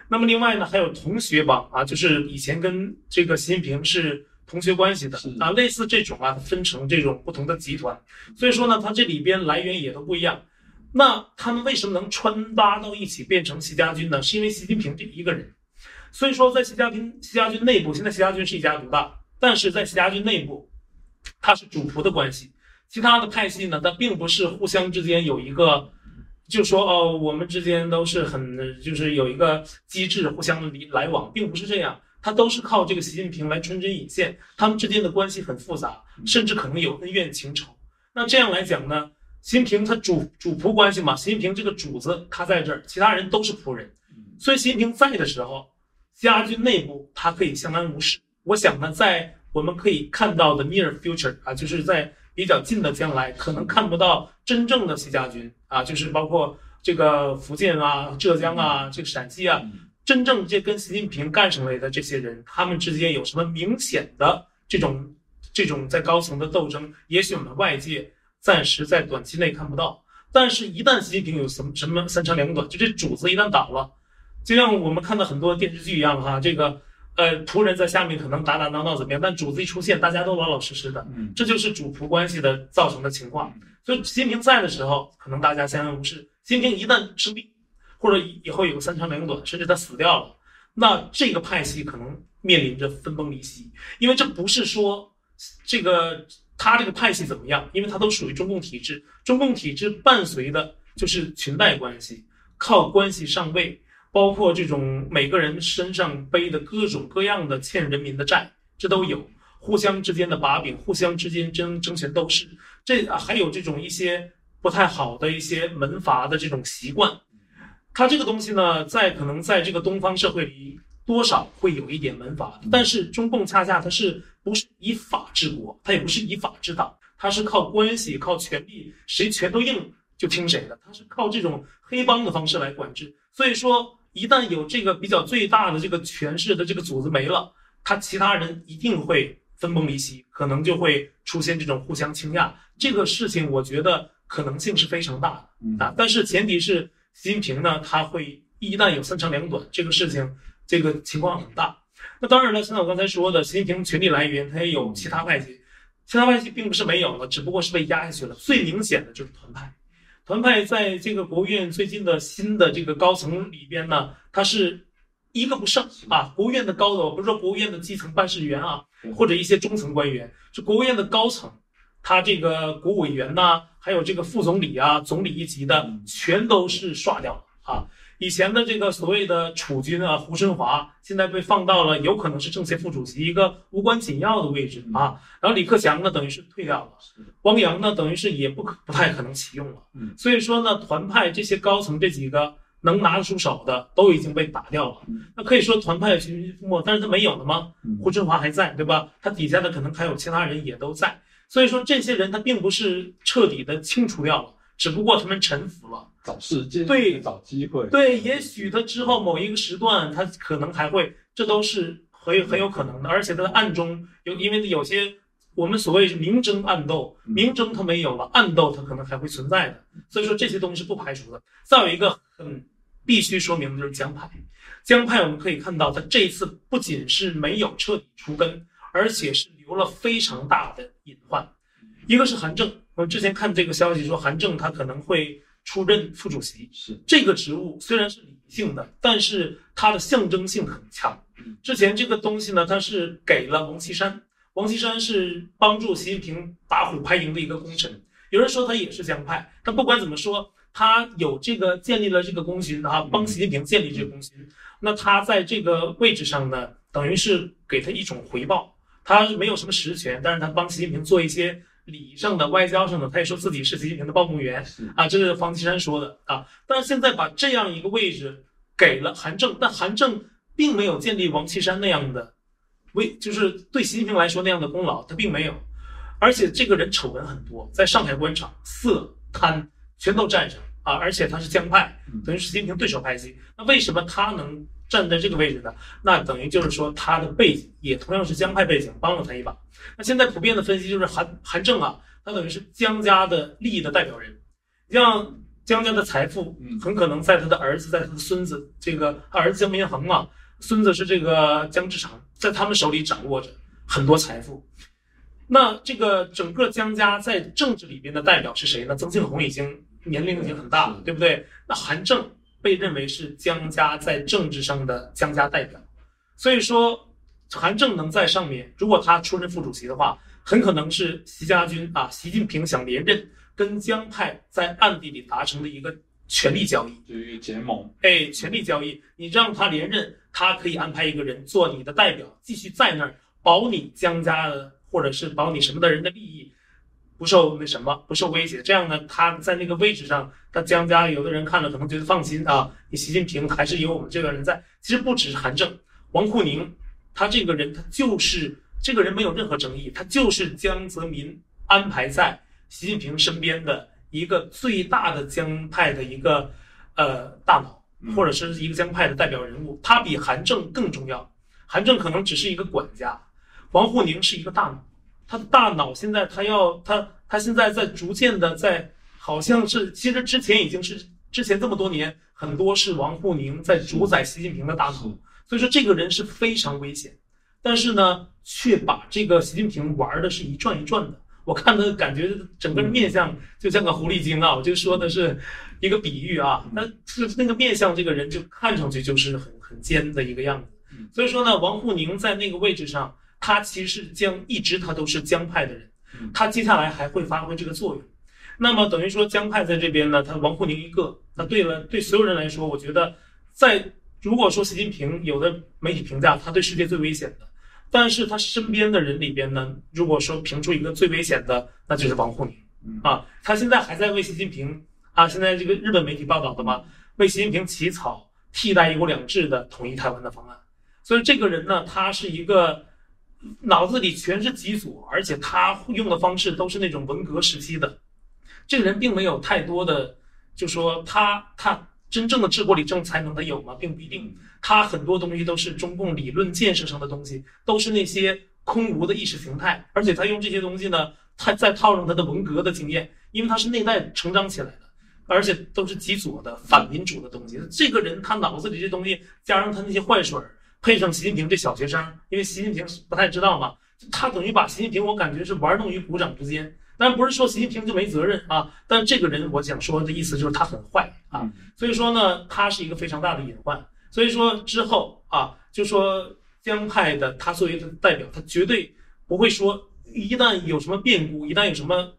那么另外呢还有同学帮啊，就是以前跟这个习近平是。同学关系的啊，类似这种啊，分成这种不同的集团，所以说呢，它这里边来源也都不一样。那他们为什么能穿搭到一起变成习家军呢？是因为习近平这一个人。所以说，在习家军习家军内部，现在习家军是一家独大，但是在习家军内部，他是主仆的关系。其他的派系呢，它并不是互相之间有一个，就说哦，我们之间都是很就是有一个机制互相来往，并不是这样。他都是靠这个习近平来穿针引线，他们之间的关系很复杂，甚至可能有恩怨情仇。那这样来讲呢，习近平他主主仆关系嘛，习近平这个主子他在这儿，其他人都是仆人，所以习近平在的时候，习家军内部他可以相安无事。我想呢，在我们可以看到的 near future 啊，就是在比较近的将来，可能看不到真正的习家军啊，就是包括这个福建啊、浙江啊、这个陕西啊，真正这跟习近平干上来的这些人，他们之间有什么明显的这种这种在高层的斗争？也许我们外界。暂时在短期内看不到，但是，一旦习近平有什么什么三长两短，就这主子一旦倒了，就像我们看到很多电视剧一样，哈，这个呃仆人在下面可能打打闹闹怎么样，但主子一出现，大家都老老实实的，这就是主仆关系的造成的情况。所以，习近平在的时候，可能大家相安无事；习近平一旦生病，或者以后有个三长两短，甚至他死掉了，那这个派系可能面临着分崩离析，因为这不是说这个。他这个派系怎么样？因为他都属于中共体制，中共体制伴随的就是裙带关系，靠关系上位，包括这种每个人身上背的各种各样的欠人民的债，这都有，互相之间的把柄，互相之间争争权斗势，这还有这种一些不太好的一些门阀的这种习惯，他这个东西呢，在可能在这个东方社会里。多少会有一点门阀，但是中共恰恰它是不是以法治国，它也不是以法治党，它是靠关系、靠权力，谁拳头硬就听谁的，它是靠这种黑帮的方式来管制。所以说，一旦有这个比较最大的这个权势的这个组织没了，他其他人一定会分崩离析，可能就会出现这种互相倾轧。这个事情我觉得可能性是非常大的啊，但是前提是习近平呢，他会一旦有三长两短，这个事情。这个情况很大，那当然了，像我刚才说的，习近平权力来源他也有其他派系，其他派系并不是没有了，只不过是被压下去了。最明显的就是团派，团派在这个国务院最近的新的这个高层里边呢，他是一个不剩啊。国务院的高层，不是说国务院的基层办事员啊，或者一些中层官员，是国务院的高层，他这个国务委员呐，还有这个副总理啊、总理一级的，全都是刷掉了啊。以前的这个所谓的储君啊，胡春华，现在被放到了有可能是政协副主席一个无关紧要的位置啊。然后李克强呢，等于是退掉了，汪洋呢，等于是也不可不太可能启用了。所以说呢，团派这些高层这几个能拿得出手的都已经被打掉了。那可以说团派群军覆没，但是他没有了吗？胡春华还在，对吧？他底下的可能还有其他人也都在。所以说这些人他并不是彻底的清除掉了，只不过他们臣服了。找时间，对，找机会，对，也许他之后某一个时段，他可能还会，这都是很很有可能的。而且他的暗中有，因为有些我们所谓是明争暗斗，明争他没有了，暗斗他可能还会存在的。所以说这些东西是不排除的。再有一个很必须说明的就是江派，江派我们可以看到，他这一次不仅是没有彻底除根，而且是留了非常大的隐患。一个是韩正，我们之前看这个消息说韩正他可能会。出任副主席是这个职务，虽然是理性的，但是它的象征性很强。之前这个东西呢，它是给了王岐山，王岐山是帮助习近平打虎拍蝇的一个功臣。有人说他也是江派，但不管怎么说，他有这个建立了这个功勋啊，帮习近平建立这个功勋。那他在这个位置上呢，等于是给他一种回报。他是没有什么实权，但是他帮习近平做一些。礼仪上的、外交上的，他也说自己是习近平的报幕员啊，这是方岐山说的啊。但是现在把这样一个位置给了韩正，但韩正并没有建立王岐山那样的为，就是对习近平来说那样的功劳，他并没有。而且这个人丑闻很多，在上海官场色贪全都占上啊，而且他是江派，等于是习近平对手派系。那为什么他能？站在这个位置呢，那等于就是说他的背景也同样是江派背景，帮了他一把。那现在普遍的分析就是韩韩正啊，他等于是江家的利益的代表人，让江家的财富很可能在他的儿子，在他的孙子，这个他儿子江民恒啊，孙子是这个江志成，在他们手里掌握着很多财富。那这个整个江家在政治里边的代表是谁呢？曾庆红已经年龄已经很大了，对不对？那韩正。被认为是江家在政治上的江家代表，所以说韩正能在上面，如果他出任副主席的话，很可能是习家军啊，习近平想连任，跟江派在暗地里达成的一个权力交易，就一个结盟。哎，权力交易，你让他连任，他可以安排一个人做你的代表，继续在那儿保你江家的或者是保你什么的人的利益，不受那什么不受威胁。这样呢，他在那个位置上，他江家有的人看了可能觉得放心啊，你习近平还是有我们这个人在。其实不只是韩正、王沪宁，他这个人他就是这个人没有任何争议，他就是江泽民安排在习近平身边的一个最大的江派的一个呃大脑。或者是一个江派的代表人物，他比韩正更重要。韩正可能只是一个管家，王沪宁是一个大脑。他的大脑现在他要他他现在在逐渐的在，好像是其实之前已经是之前这么多年很多是王沪宁在主宰习近平的大脑，所以说这个人是非常危险。但是呢，却把这个习近平玩的是一转一转的。我看他感觉整个面相就像个狐狸精啊！我就说的是一个比喻啊，那是那个面相，这个人就看上去就是很很尖的一个样子。所以说呢，王沪宁在那个位置上，他其实是江一直他都是江派的人，他接下来还会发挥这个作用。那么等于说江派在这边呢，他王沪宁一个，那对了，对所有人来说，我觉得在如果说习近平有的媒体评价他对世界最危险的。但是他身边的人里边呢，如果说评出一个最危险的，那就是王沪宁啊。他现在还在为习近平啊，现在这个日本媒体报道的嘛，为习近平起草替代一国两制的统一台湾的方案。所以这个人呢，他是一个脑子里全是极左，而且他用的方式都是那种文革时期的。这个人并没有太多的，就说他他。真正的治国理政才能他有吗？并不一定。他很多东西都是中共理论建设上的东西，都是那些空无的意识形态。而且他用这些东西呢，他再套上他的文革的经验，因为他是内在成长起来的，而且都是极左的反民主的东西。这个人他脑子里这东西，加上他那些坏水儿，配上习近平这小学生，因为习近平不太知道嘛，他等于把习近平我感觉是玩弄于股掌之间。当然不是说习近平就没责任啊，但这个人我想说的意思就是他很坏啊，所以说呢，他是一个非常大的隐患。所以说之后啊，就说江派的他作为的代表，他绝对不会说一旦有什么变故，一旦有什么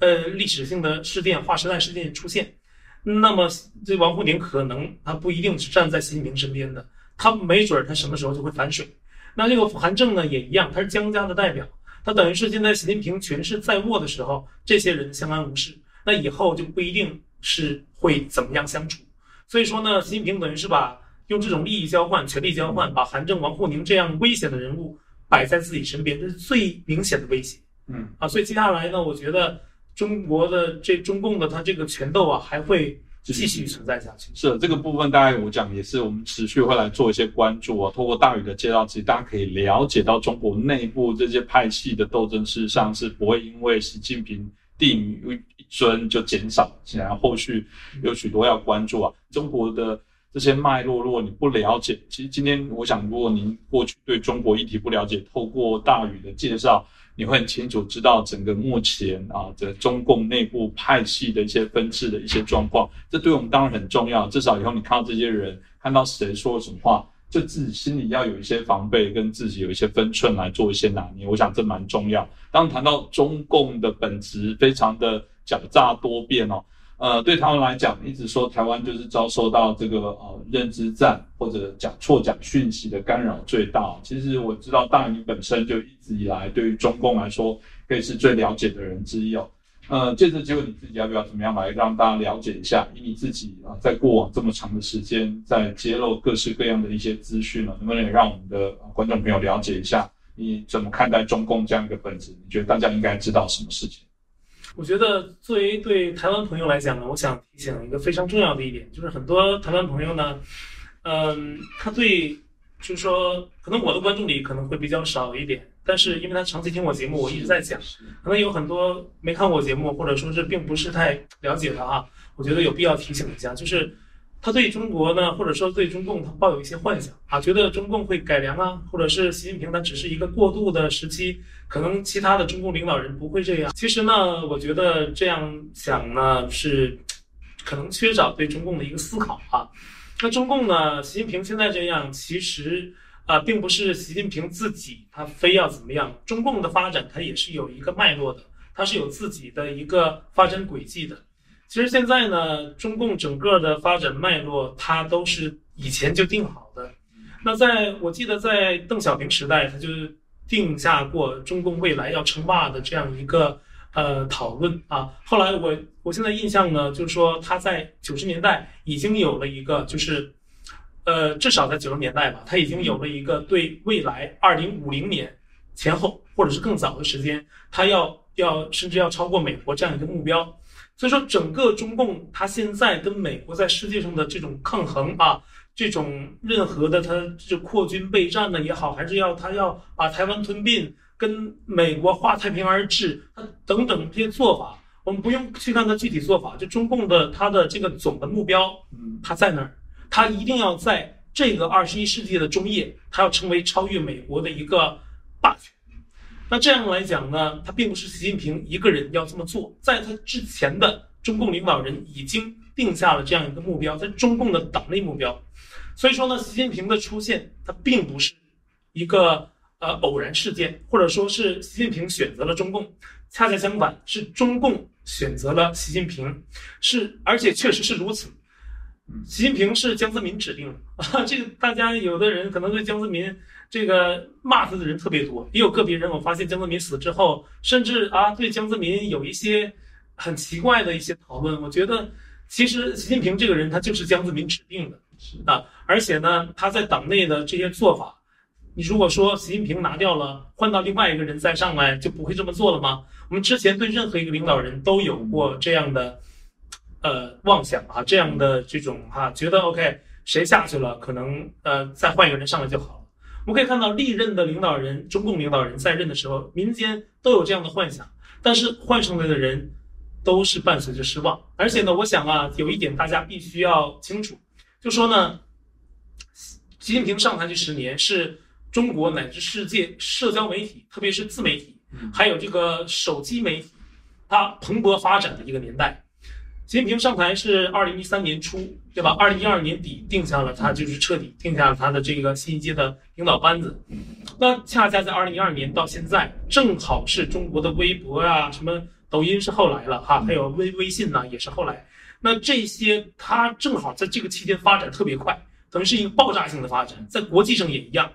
呃历史性的事件、划时代事件出现，那么这王沪宁可能他不一定是站在习近平身边的，他没准他什么时候就会反水。那这个韩正呢也一样，他是江家的代表。他等于是现在习近平权势在握的时候，这些人相安无事，那以后就不一定是会怎么样相处。所以说呢，习近平等于是把用这种利益交换、权力交换，把韩正、王沪宁这样危险的人物摆在自己身边，这是最明显的威胁。嗯啊，所以接下来呢，我觉得中国的这中共的他这个权斗啊，还会。继续存在下去是这个部分，大概我讲也是我们持续会来做一些关注啊。通过大宇的介绍，其实大家可以了解到中国内部这些派系的斗争，事实上是不会因为习近平帝女一尊就减少。显然后续有许多要关注啊。中国的这些脉络，如果你不了解，其实今天我想，如果您过去对中国议题不了解，透过大宇的介绍。你会很清楚知道整个目前啊，这中共内部派系的一些分治的一些状况，这对我们当然很重要。至少以后你看到这些人，看到谁说什么话，就自己心里要有一些防备，跟自己有一些分寸来做一些拿捏。我想这蛮重要。当谈到中共的本质非常的狡诈多变哦。呃，对他们来讲，一直说台湾就是遭受到这个呃认知战或者讲错讲讯息的干扰最大。其实我知道大宇本身就一直以来对于中共来说，可以是最了解的人之一哦。呃，借着机会，你自己要不要怎么样来让大家了解一下？以你自己啊，在过往这么长的时间，在揭露各式各样的一些资讯呢，能不能也让我们的观众朋友了解一下，你怎么看待中共这样一个本质？你觉得大家应该知道什么事情？我觉得作为对台湾朋友来讲呢，我想提醒一个非常重要的一点，就是很多台湾朋友呢，嗯，他对，就是说，可能我的观众里可能会比较少一点，但是因为他长期听我节目，我一直在讲，可能有很多没看过节目或者说是并不是太了解的啊，我觉得有必要提醒一下，就是。他对中国呢，或者说对中共，他抱有一些幻想啊，觉得中共会改良啊，或者是习近平他只是一个过渡的时期，可能其他的中共领导人不会这样。其实呢，我觉得这样想呢是可能缺少对中共的一个思考啊。那中共呢，习近平现在这样，其实啊，并不是习近平自己他非要怎么样，中共的发展它也是有一个脉络的，它是有自己的一个发展轨迹的。其实现在呢，中共整个的发展脉络，它都是以前就定好的。那在我记得，在邓小平时代，他就定下过中共未来要称霸的这样一个呃讨论啊。后来我我现在印象呢，就是说他在九十年代已经有了一个，就是呃至少在九十年代吧，他已经有了一个对未来二零五零年前后或者是更早的时间，他要要甚至要超过美国这样一个目标。所以说，整个中共它现在跟美国在世界上的这种抗衡啊，这种任何的它这扩军备战呢也好，还是要它要把台湾吞并，跟美国划太平洋而治，它等等这些做法，我们不用去看它具体做法，就中共的它的这个总的目标，嗯，它在那儿，它一定要在这个二十一世纪的中叶，它要成为超越美国的一个霸权。那这样来讲呢，他并不是习近平一个人要这么做，在他之前的中共领导人已经定下了这样一个目标，在中共的党内目标。所以说呢，习近平的出现，他并不是一个呃偶然事件，或者说是习近平选择了中共，恰恰相反，是中共选择了习近平，是而且确实是如此。习近平是江泽民指定的啊，这个大家有的人可能对江泽民。这个骂他的人特别多，也有个别人，我发现江泽民死之后，甚至啊对江泽民有一些很奇怪的一些讨论。我觉得其实习近平这个人他就是江泽民指定的，是啊，而且呢他在党内的这些做法，你如果说习近平拿掉了，换到另外一个人再上来，就不会这么做了吗？我们之前对任何一个领导人都有过这样的呃妄想啊，这样的这种哈，觉得 OK 谁下去了，可能呃再换一个人上来就好了。我们可以看到，历任的领导人，中共领导人在任的时候，民间都有这样的幻想，但是换上来的人，都是伴随着失望。而且呢，我想啊，有一点大家必须要清楚，就说呢，习近平上台这十年，是中国乃至世界社交媒体，特别是自媒体，还有这个手机媒体，它蓬勃发展的一个年代。习近平上台是二零一三年初，对吧？二零一二年底定下了他就是彻底定下了他的这个新一届的领导班子。那恰恰在二零一二年到现在，正好是中国的微博啊，什么抖音是后来了哈，还有微微信呢也是后来。那这些他正好在这个期间发展特别快，等于是一个爆炸性的发展，在国际上也一样。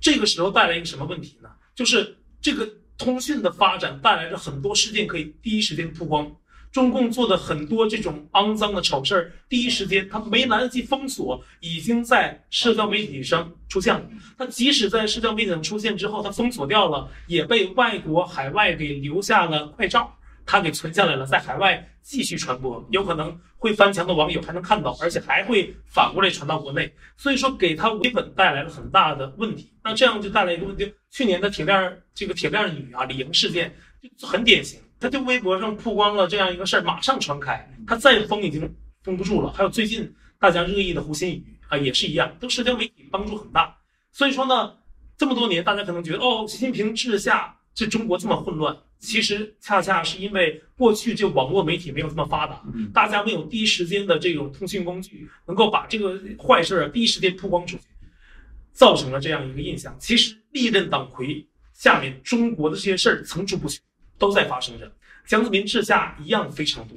这个时候带来一个什么问题呢？就是这个通讯的发展带来着很多事件可以第一时间曝光。中共做的很多这种肮脏的丑事儿，第一时间他没来得及封锁，已经在社交媒体上出现了。他即使在社交媒体上出现之后，他封锁掉了，也被外国海外给留下了快照，他给存下来了，在海外继续传播，有可能会翻墙的网友还能看到，而且还会反过来传到国内。所以说，给他维稳带来了很大的问题。那这样就带来一个问题：去年的铁链这个铁链女啊，李莹事件就很典型。他就微博上曝光了这样一个事儿，马上传开，他再封已经封不住了。还有最近大家热议的胡鑫宇啊，也是一样，都社交媒体帮助很大。所以说呢，这么多年大家可能觉得哦，习近平治下这中国这么混乱，其实恰恰是因为过去这网络媒体没有这么发达，大家没有第一时间的这种通讯工具，能够把这个坏事儿第一时间曝光出去，造成了这样一个印象。其实历任党魁下面中国的这些事儿层出不穷。都在发生着，江泽民治下一样非常多。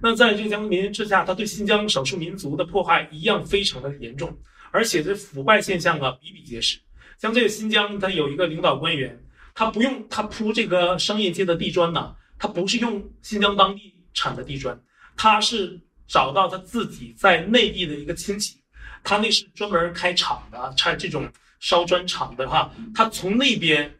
那在这个江泽民治下，他对新疆少数民族的破坏一样非常的严重，而且这腐败现象啊比比皆是。像这个新疆，他有一个领导官员，他不用他铺这个商业街的地砖呐，他不是用新疆当地产的地砖，他是找到他自己在内地的一个亲戚，他那是专门开厂的，拆这种烧砖厂的哈，他从那边。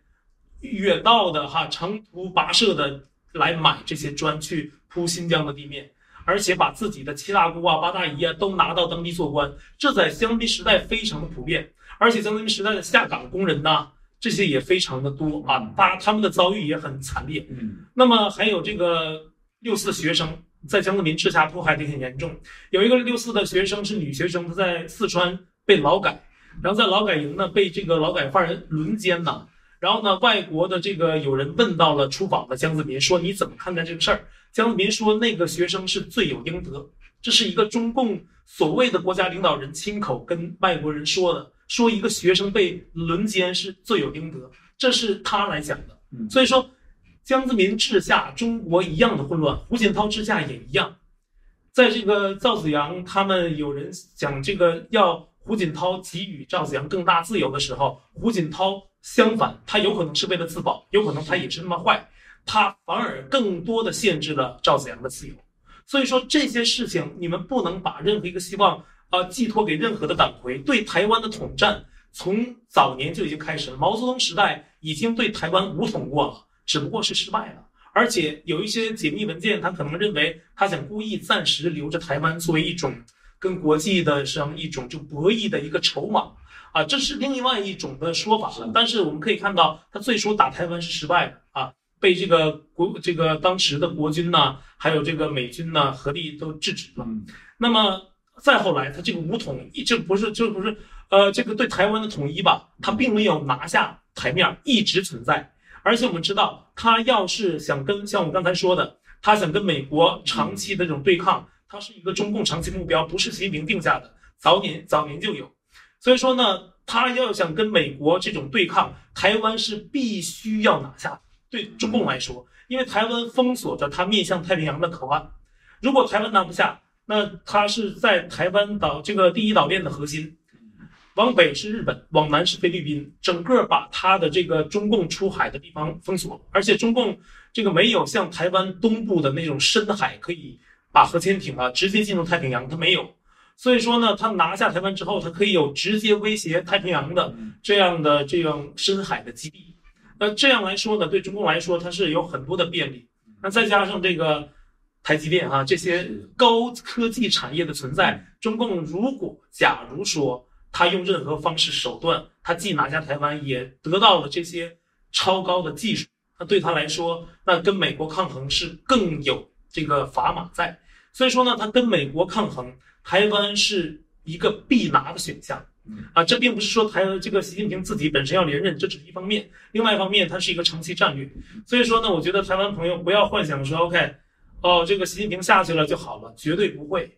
远道的哈，长途跋涉的来买这些砖去铺新疆的地面，而且把自己的七大姑啊、八大姨啊都拿到当地做官，这在江泽民时代非常的普遍。而且江泽民时代的下岗工人呐，这些也非常的多啊，他他们的遭遇也很惨烈。嗯，那么还有这个六四学生在江泽民治下迫害的很严重，有一个六四的学生是女学生，她在四川被劳改，然后在劳改营呢被这个劳改犯人轮奸呐。然后呢，外国的这个有人问到了出访的江泽民，说你怎么看待这个事儿？江泽民说，那个学生是罪有应得。这是一个中共所谓的国家领导人亲口跟外国人说的，说一个学生被轮奸是罪有应得，这是他来讲的。所以说，江泽民治下中国一样的混乱，胡锦涛治下也一样。在这个赵子阳他们有人讲这个要胡锦涛给予赵子阳更大自由的时候，胡锦涛。相反，他有可能是为了自保，有可能他也是那么坏。他反而更多的限制了赵子阳的自由。所以说这些事情，你们不能把任何一个希望啊寄托给任何的党魁。对台湾的统战，从早年就已经开始了。毛泽东时代已经对台湾武统过了，只不过是失败了。而且有一些解密文件，他可能认为他想故意暂时留着台湾作为一种跟国际的这样一种就博弈的一个筹码啊，这是另外一种的说法了。但是我们可以看到，他最初打台湾是失败的啊。被这个国这个当时的国军呢，还有这个美军呢合力都制止了。那么再后来，他这个武统一直不是就不是呃这个对台湾的统一吧，他并没有拿下台面，一直存在。而且我们知道，他要是想跟像我刚才说的，他想跟美国长期的这种对抗，他是一个中共长期目标，不是习近平定下的，早年早年就有。所以说呢，他要想跟美国这种对抗，台湾是必须要拿下。对中共来说，因为台湾封锁着它面向太平洋的口岸，如果台湾拿不下，那它是在台湾岛这个第一岛链的核心，往北是日本，往南是菲律宾，整个把它的这个中共出海的地方封锁，而且中共这个没有像台湾东部的那种深海可以把核潜艇啊直接进入太平洋，它没有，所以说呢，他拿下台湾之后，他可以有直接威胁太平洋的这样的这样深海的基地。那这样来说呢，对中共来说，它是有很多的便利。那再加上这个台积电啊，这些高科技产业的存在，中共如果假如说他用任何方式手段，他既拿下台湾，也得到了这些超高的技术，那对他来说，那跟美国抗衡是更有这个砝码在。所以说呢，他跟美国抗衡，台湾是一个必拿的选项。啊，这并不是说台这个习近平自己本身要连任，这只是一方面。另外一方面，它是一个长期战略。所以说呢，我觉得台湾朋友不要幻想说，OK，哦，这个习近平下去了就好了，绝对不会。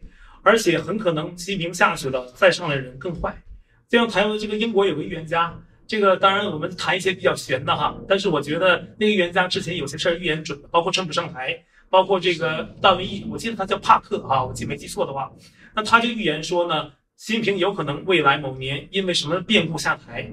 而且很可能习近平下去了，再上来人更坏。就像台湾这个英国有个预言家，这个当然我们谈一些比较悬的哈，但是我觉得那个预言家之前有些事儿预言准的，包括川普上台，包括这个大卫易，我记得他叫帕克啊，我记没记错的话，那他就预言说呢。习近平有可能未来某年因为什么变故下台，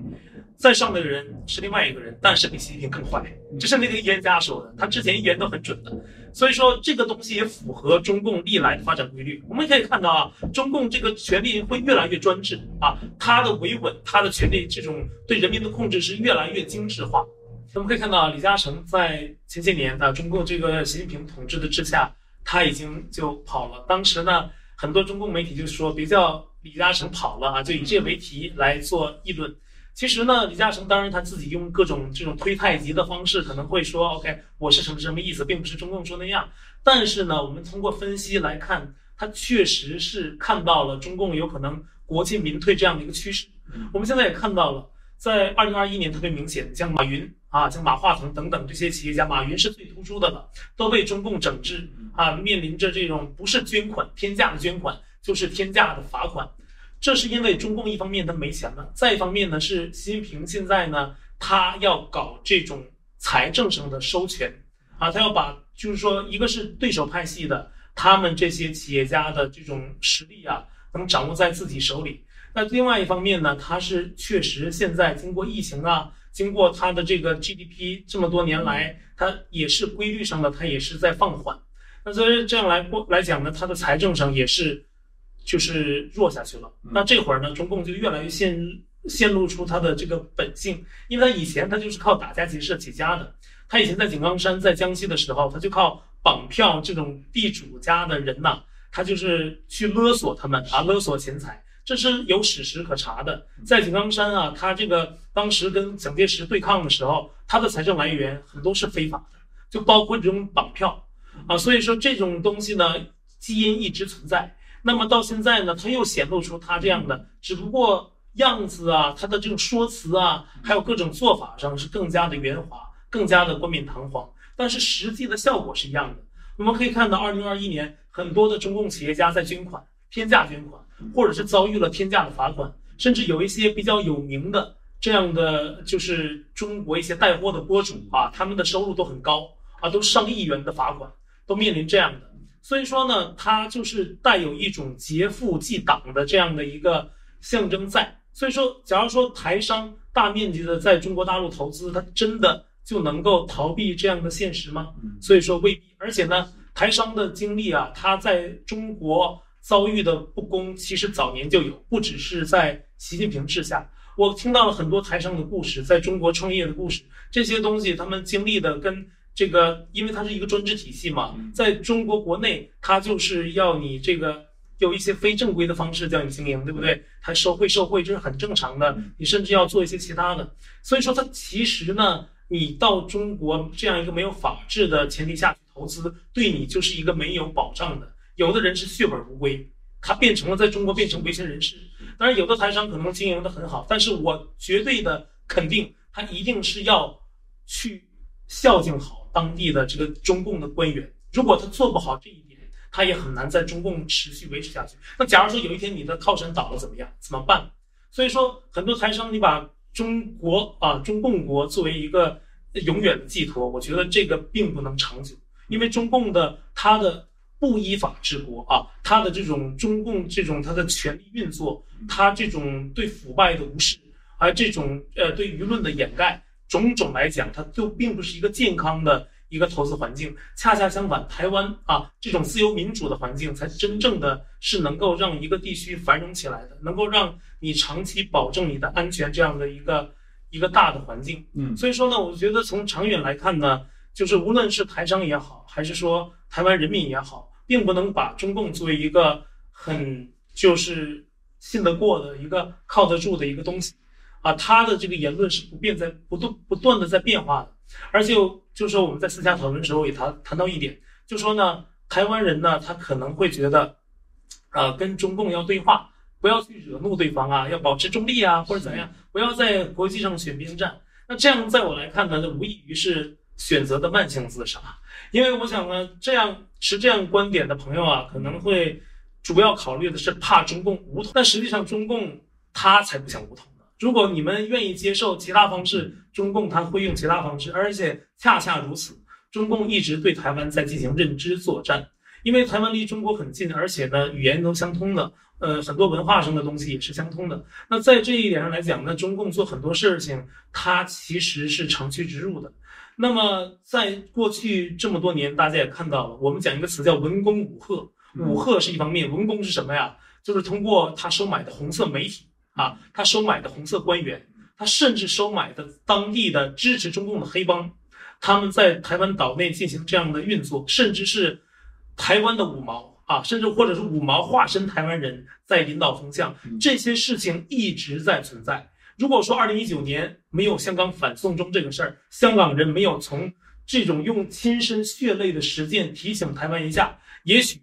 再上的人是另外一个人，但是比习近平更坏。这是那个预言家说的，他之前预言都很准的。所以说这个东西也符合中共历来的发展规律。我们可以看到啊，中共这个权力会越来越专制啊，他的维稳，他的权力这种对人民的控制是越来越精致化。我们可以看到李嘉诚在前些年啊，中共这个习近平统治的之下，他已经就跑了。当时呢，很多中共媒体就说别叫。李嘉诚跑了啊，就以这为题来做议论。其实呢，李嘉诚当然他自己用各种这种推太极的方式，可能会说 OK，我是什么什么意思，并不是中共说那样。但是呢，我们通过分析来看，他确实是看到了中共有可能国进民退这样的一个趋势。我们现在也看到了，在二零二一年特别明显，像马云啊，像马化腾等等这些企业家，马云是最突出的了，都被中共整治啊，面临着这种不是捐款天价的捐款。就是天价的罚款，这是因为中共一方面他没钱了，再一方面呢是习近平现在呢他要搞这种财政上的收权啊，他要把就是说一个是对手派系的他们这些企业家的这种实力啊能掌握在自己手里，那另外一方面呢，他是确实现在经过疫情啊，经过他的这个 GDP 这么多年来，他也是规律上的他也是在放缓，那所以这样来过来讲呢，他的财政上也是。就是弱下去了，那这会儿呢，中共就越来越陷陷露出他的这个本性，因为他以前他就是靠打家劫舍起家的，他以前在井冈山在江西的时候，他就靠绑票这种地主家的人呐，他就是去勒索他们啊，勒索钱财，这是有史实可查的。在井冈山啊，他这个当时跟蒋介石对抗的时候，他的财政来源很多是非法的，就包括这种绑票啊，所以说这种东西呢，基因一直存在。那么到现在呢，他又显露出他这样的，只不过样子啊，他的这种说辞啊，还有各种做法上是更加的圆滑，更加的冠冕堂皇，但是实际的效果是一样的。我们可以看到，二零二一年很多的中共企业家在捐款，天价捐款，或者是遭遇了天价的罚款，甚至有一些比较有名的这样的，就是中国一些带货的博主啊，他们的收入都很高啊，都上亿元的罚款，都面临这样的。所以说呢，它就是带有一种劫富济党的这样的一个象征在。所以说，假如说台商大面积的在中国大陆投资，它真的就能够逃避这样的现实吗？所以说未必。而且呢，台商的经历啊，他在中国遭遇的不公，其实早年就有，不只是在习近平治下。我听到了很多台商的故事，在中国创业的故事，这些东西他们经历的跟这个，因为它是一个专制体系嘛，在中国国内，它就是要你这个有一些非正规的方式叫你经营，对不对？还收贿受贿，这是很正常的。你甚至要做一些其他的。所以说，它其实呢。你到中国这样一个没有法治的前提下去投资，对你就是一个没有保障的。有的人是血本无归，他变成了在中国变成维权人士。当然，有的台商可能经营的很好，但是我绝对的肯定，他一定是要去孝敬好当地的这个中共的官员。如果他做不好这一点，他也很难在中共持续维持下去。那假如说有一天你的靠山倒了怎么样？怎么办？所以说，很多台商你把。中国啊，中共国作为一个永远的寄托，我觉得这个并不能长久，因为中共的它的不依法治国啊，它的这种中共这种它的权力运作，它这种对腐败的无视，而这种呃对舆论的掩盖，种种来讲，它就并不是一个健康的。一个投资环境，恰恰相反，台湾啊这种自由民主的环境，才真正的是能够让一个地区繁荣起来的，能够让你长期保证你的安全这样的一个一个大的环境。嗯，所以说呢，我觉得从长远来看呢，就是无论是台商也好，还是说台湾人民也好，并不能把中共作为一个很就是信得过的一个靠得住的一个东西啊，他的这个言论是不变在不断不断的在变化的。而且就是说，我们在私下讨论的时候也谈谈到一点，就说呢，台湾人呢，他可能会觉得，呃，跟中共要对话，不要去惹怒对方啊，要保持中立啊，或者怎么样，不要在国际上选边站。那这样在我来看呢，这无异于是选择的慢性自杀。因为我想呢，这样持这样观点的朋友啊，可能会主要考虑的是怕中共武统，但实际上中共他才不想武统。如果你们愿意接受其他方式，中共他会用其他方式，而且恰恰如此，中共一直对台湾在进行认知作战，因为台湾离中国很近，而且呢语言都相通的，呃很多文化上的东西也是相通的。那在这一点上来讲呢，中共做很多事情，它其实是长驱直入的。那么在过去这么多年，大家也看到了，我们讲一个词叫文攻武赫，武赫是一方面，文攻是什么呀？就是通过他收买的红色媒体。啊，他收买的红色官员，他甚至收买的当地的支持中共的黑帮，他们在台湾岛内进行这样的运作，甚至是台湾的五毛啊，甚至或者是五毛化身台湾人在引导风向，这些事情一直在存在。如果说二零一九年没有香港反送中这个事儿，香港人没有从这种用亲身血泪的实践提醒台湾一下，也许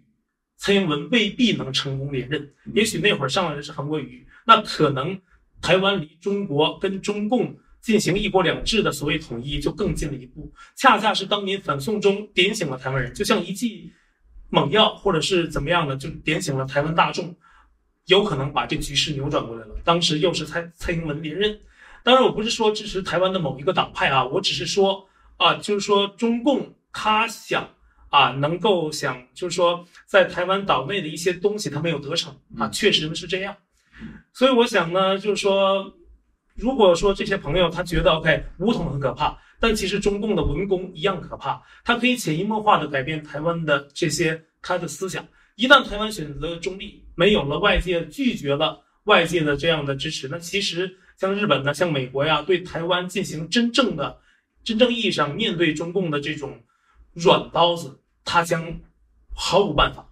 蔡英文未必能成功连任，也许那会儿上来的是韩国瑜。那可能台湾离中国跟中共进行一国两制的所谓统一就更近了一步，恰恰是当年反送中点醒了台湾人，就像一剂猛药，或者是怎么样的，就点醒了台湾大众，有可能把这局势扭转过来了。当时又是蔡蔡英文连任，当然我不是说支持台湾的某一个党派啊，我只是说啊，就是说中共他想啊，能够想就是说在台湾岛内的一些东西他没有得逞啊，确实是这样。所以我想呢，就是说，如果说这些朋友他觉得 OK 武统很可怕，但其实中共的文工一样可怕，它可以潜移默化的改变台湾的这些他的思想。一旦台湾选择中立，没有了外界拒绝了外界的这样的支持，那其实像日本呢，像美国呀，对台湾进行真正的、真正意义上面对中共的这种软刀子，他将毫无办法。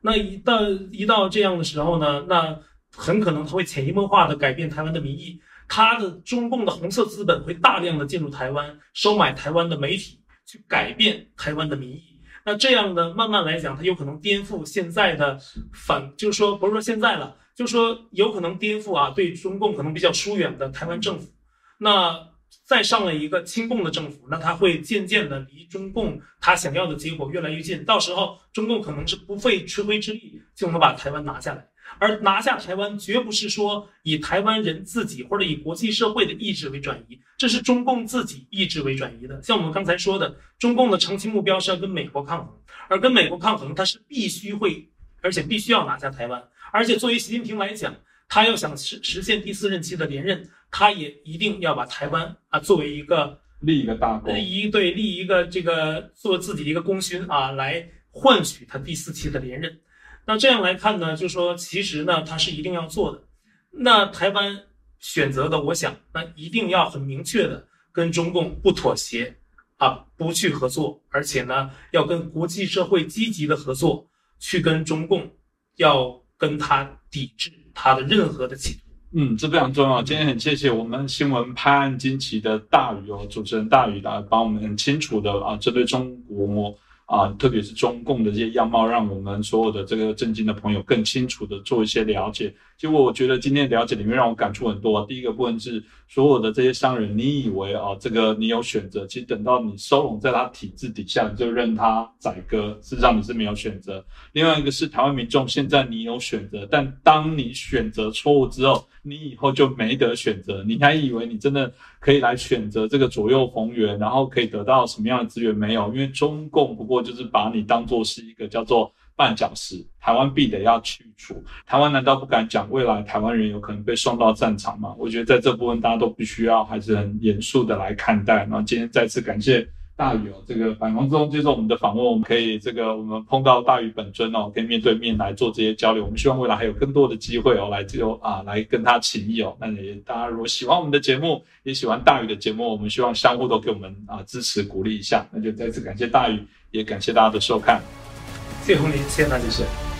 那一到一到这样的时候呢，那。很可能他会潜移默化的改变台湾的民意，他的中共的红色资本会大量的进入台湾，收买台湾的媒体，去改变台湾的民意。那这样的慢慢来讲，他有可能颠覆现在的反，就是说不是说现在了，就是说有可能颠覆啊，对中共可能比较疏远的台湾政府。那再上了一个亲共的政府，那他会渐渐的离中共他想要的结果越来越近。到时候中共可能是不费吹灰之力就能把台湾拿下来。而拿下台湾，绝不是说以台湾人自己或者以国际社会的意志为转移，这是中共自己意志为转移的。像我们刚才说的，中共的长期目标是要跟美国抗衡，而跟美国抗衡，它是必须会，而且必须要拿下台湾。而且作为习近平来讲，他要想实实现第四任期的连任，他也一定要把台湾啊作为一个立一个大功，一对立一个这个做自己的一个功勋啊，来换取他第四期的连任。那这样来看呢，就说其实呢，他是一定要做的。那台湾选择的，我想那一定要很明确的跟中共不妥协啊，不去合作，而且呢，要跟国际社会积极的合作，去跟中共要跟他抵制他的任何的企图。嗯，这非常重要。今天很谢谢我们新闻拍案惊奇的大宇哦，主持人大宇来帮我们很清楚的啊，这对中国啊，特别是中共的这些样貌，让我们所有的这个震惊的朋友更清楚的做一些了解。结果我觉得今天了解里面让我感触很多。第一个部分是所有的这些商人，你以为啊，这个你有选择，其实等到你收拢在他体制底下，你就任他宰割，事实上你是没有选择。另外一个是台湾民众，现在你有选择，但当你选择错误之后，你以后就没得选择。你还以为你真的可以来选择这个左右逢源，然后可以得到什么样的资源？没有，因为中共不过就是把你当做是一个叫做。绊脚石，台湾必得要去除。台湾难道不敢讲未来台湾人有可能被送到战场吗？我觉得在这部分大家都必须要还是很严肃的来看待。然后今天再次感谢大宇哦，这个百忙中接受我们的访问，我们可以这个我们碰到大宇本尊哦，可以面对面来做这些交流。我们希望未来还有更多的机会哦，来就啊来跟他情谊哦。那也大家如果喜欢我们的节目，也喜欢大宇的节目，我们希望相互都给我们啊支持鼓励一下。那就再次感谢大宇，也感谢大家的收看。谢红林，谢谢大家，谢谢。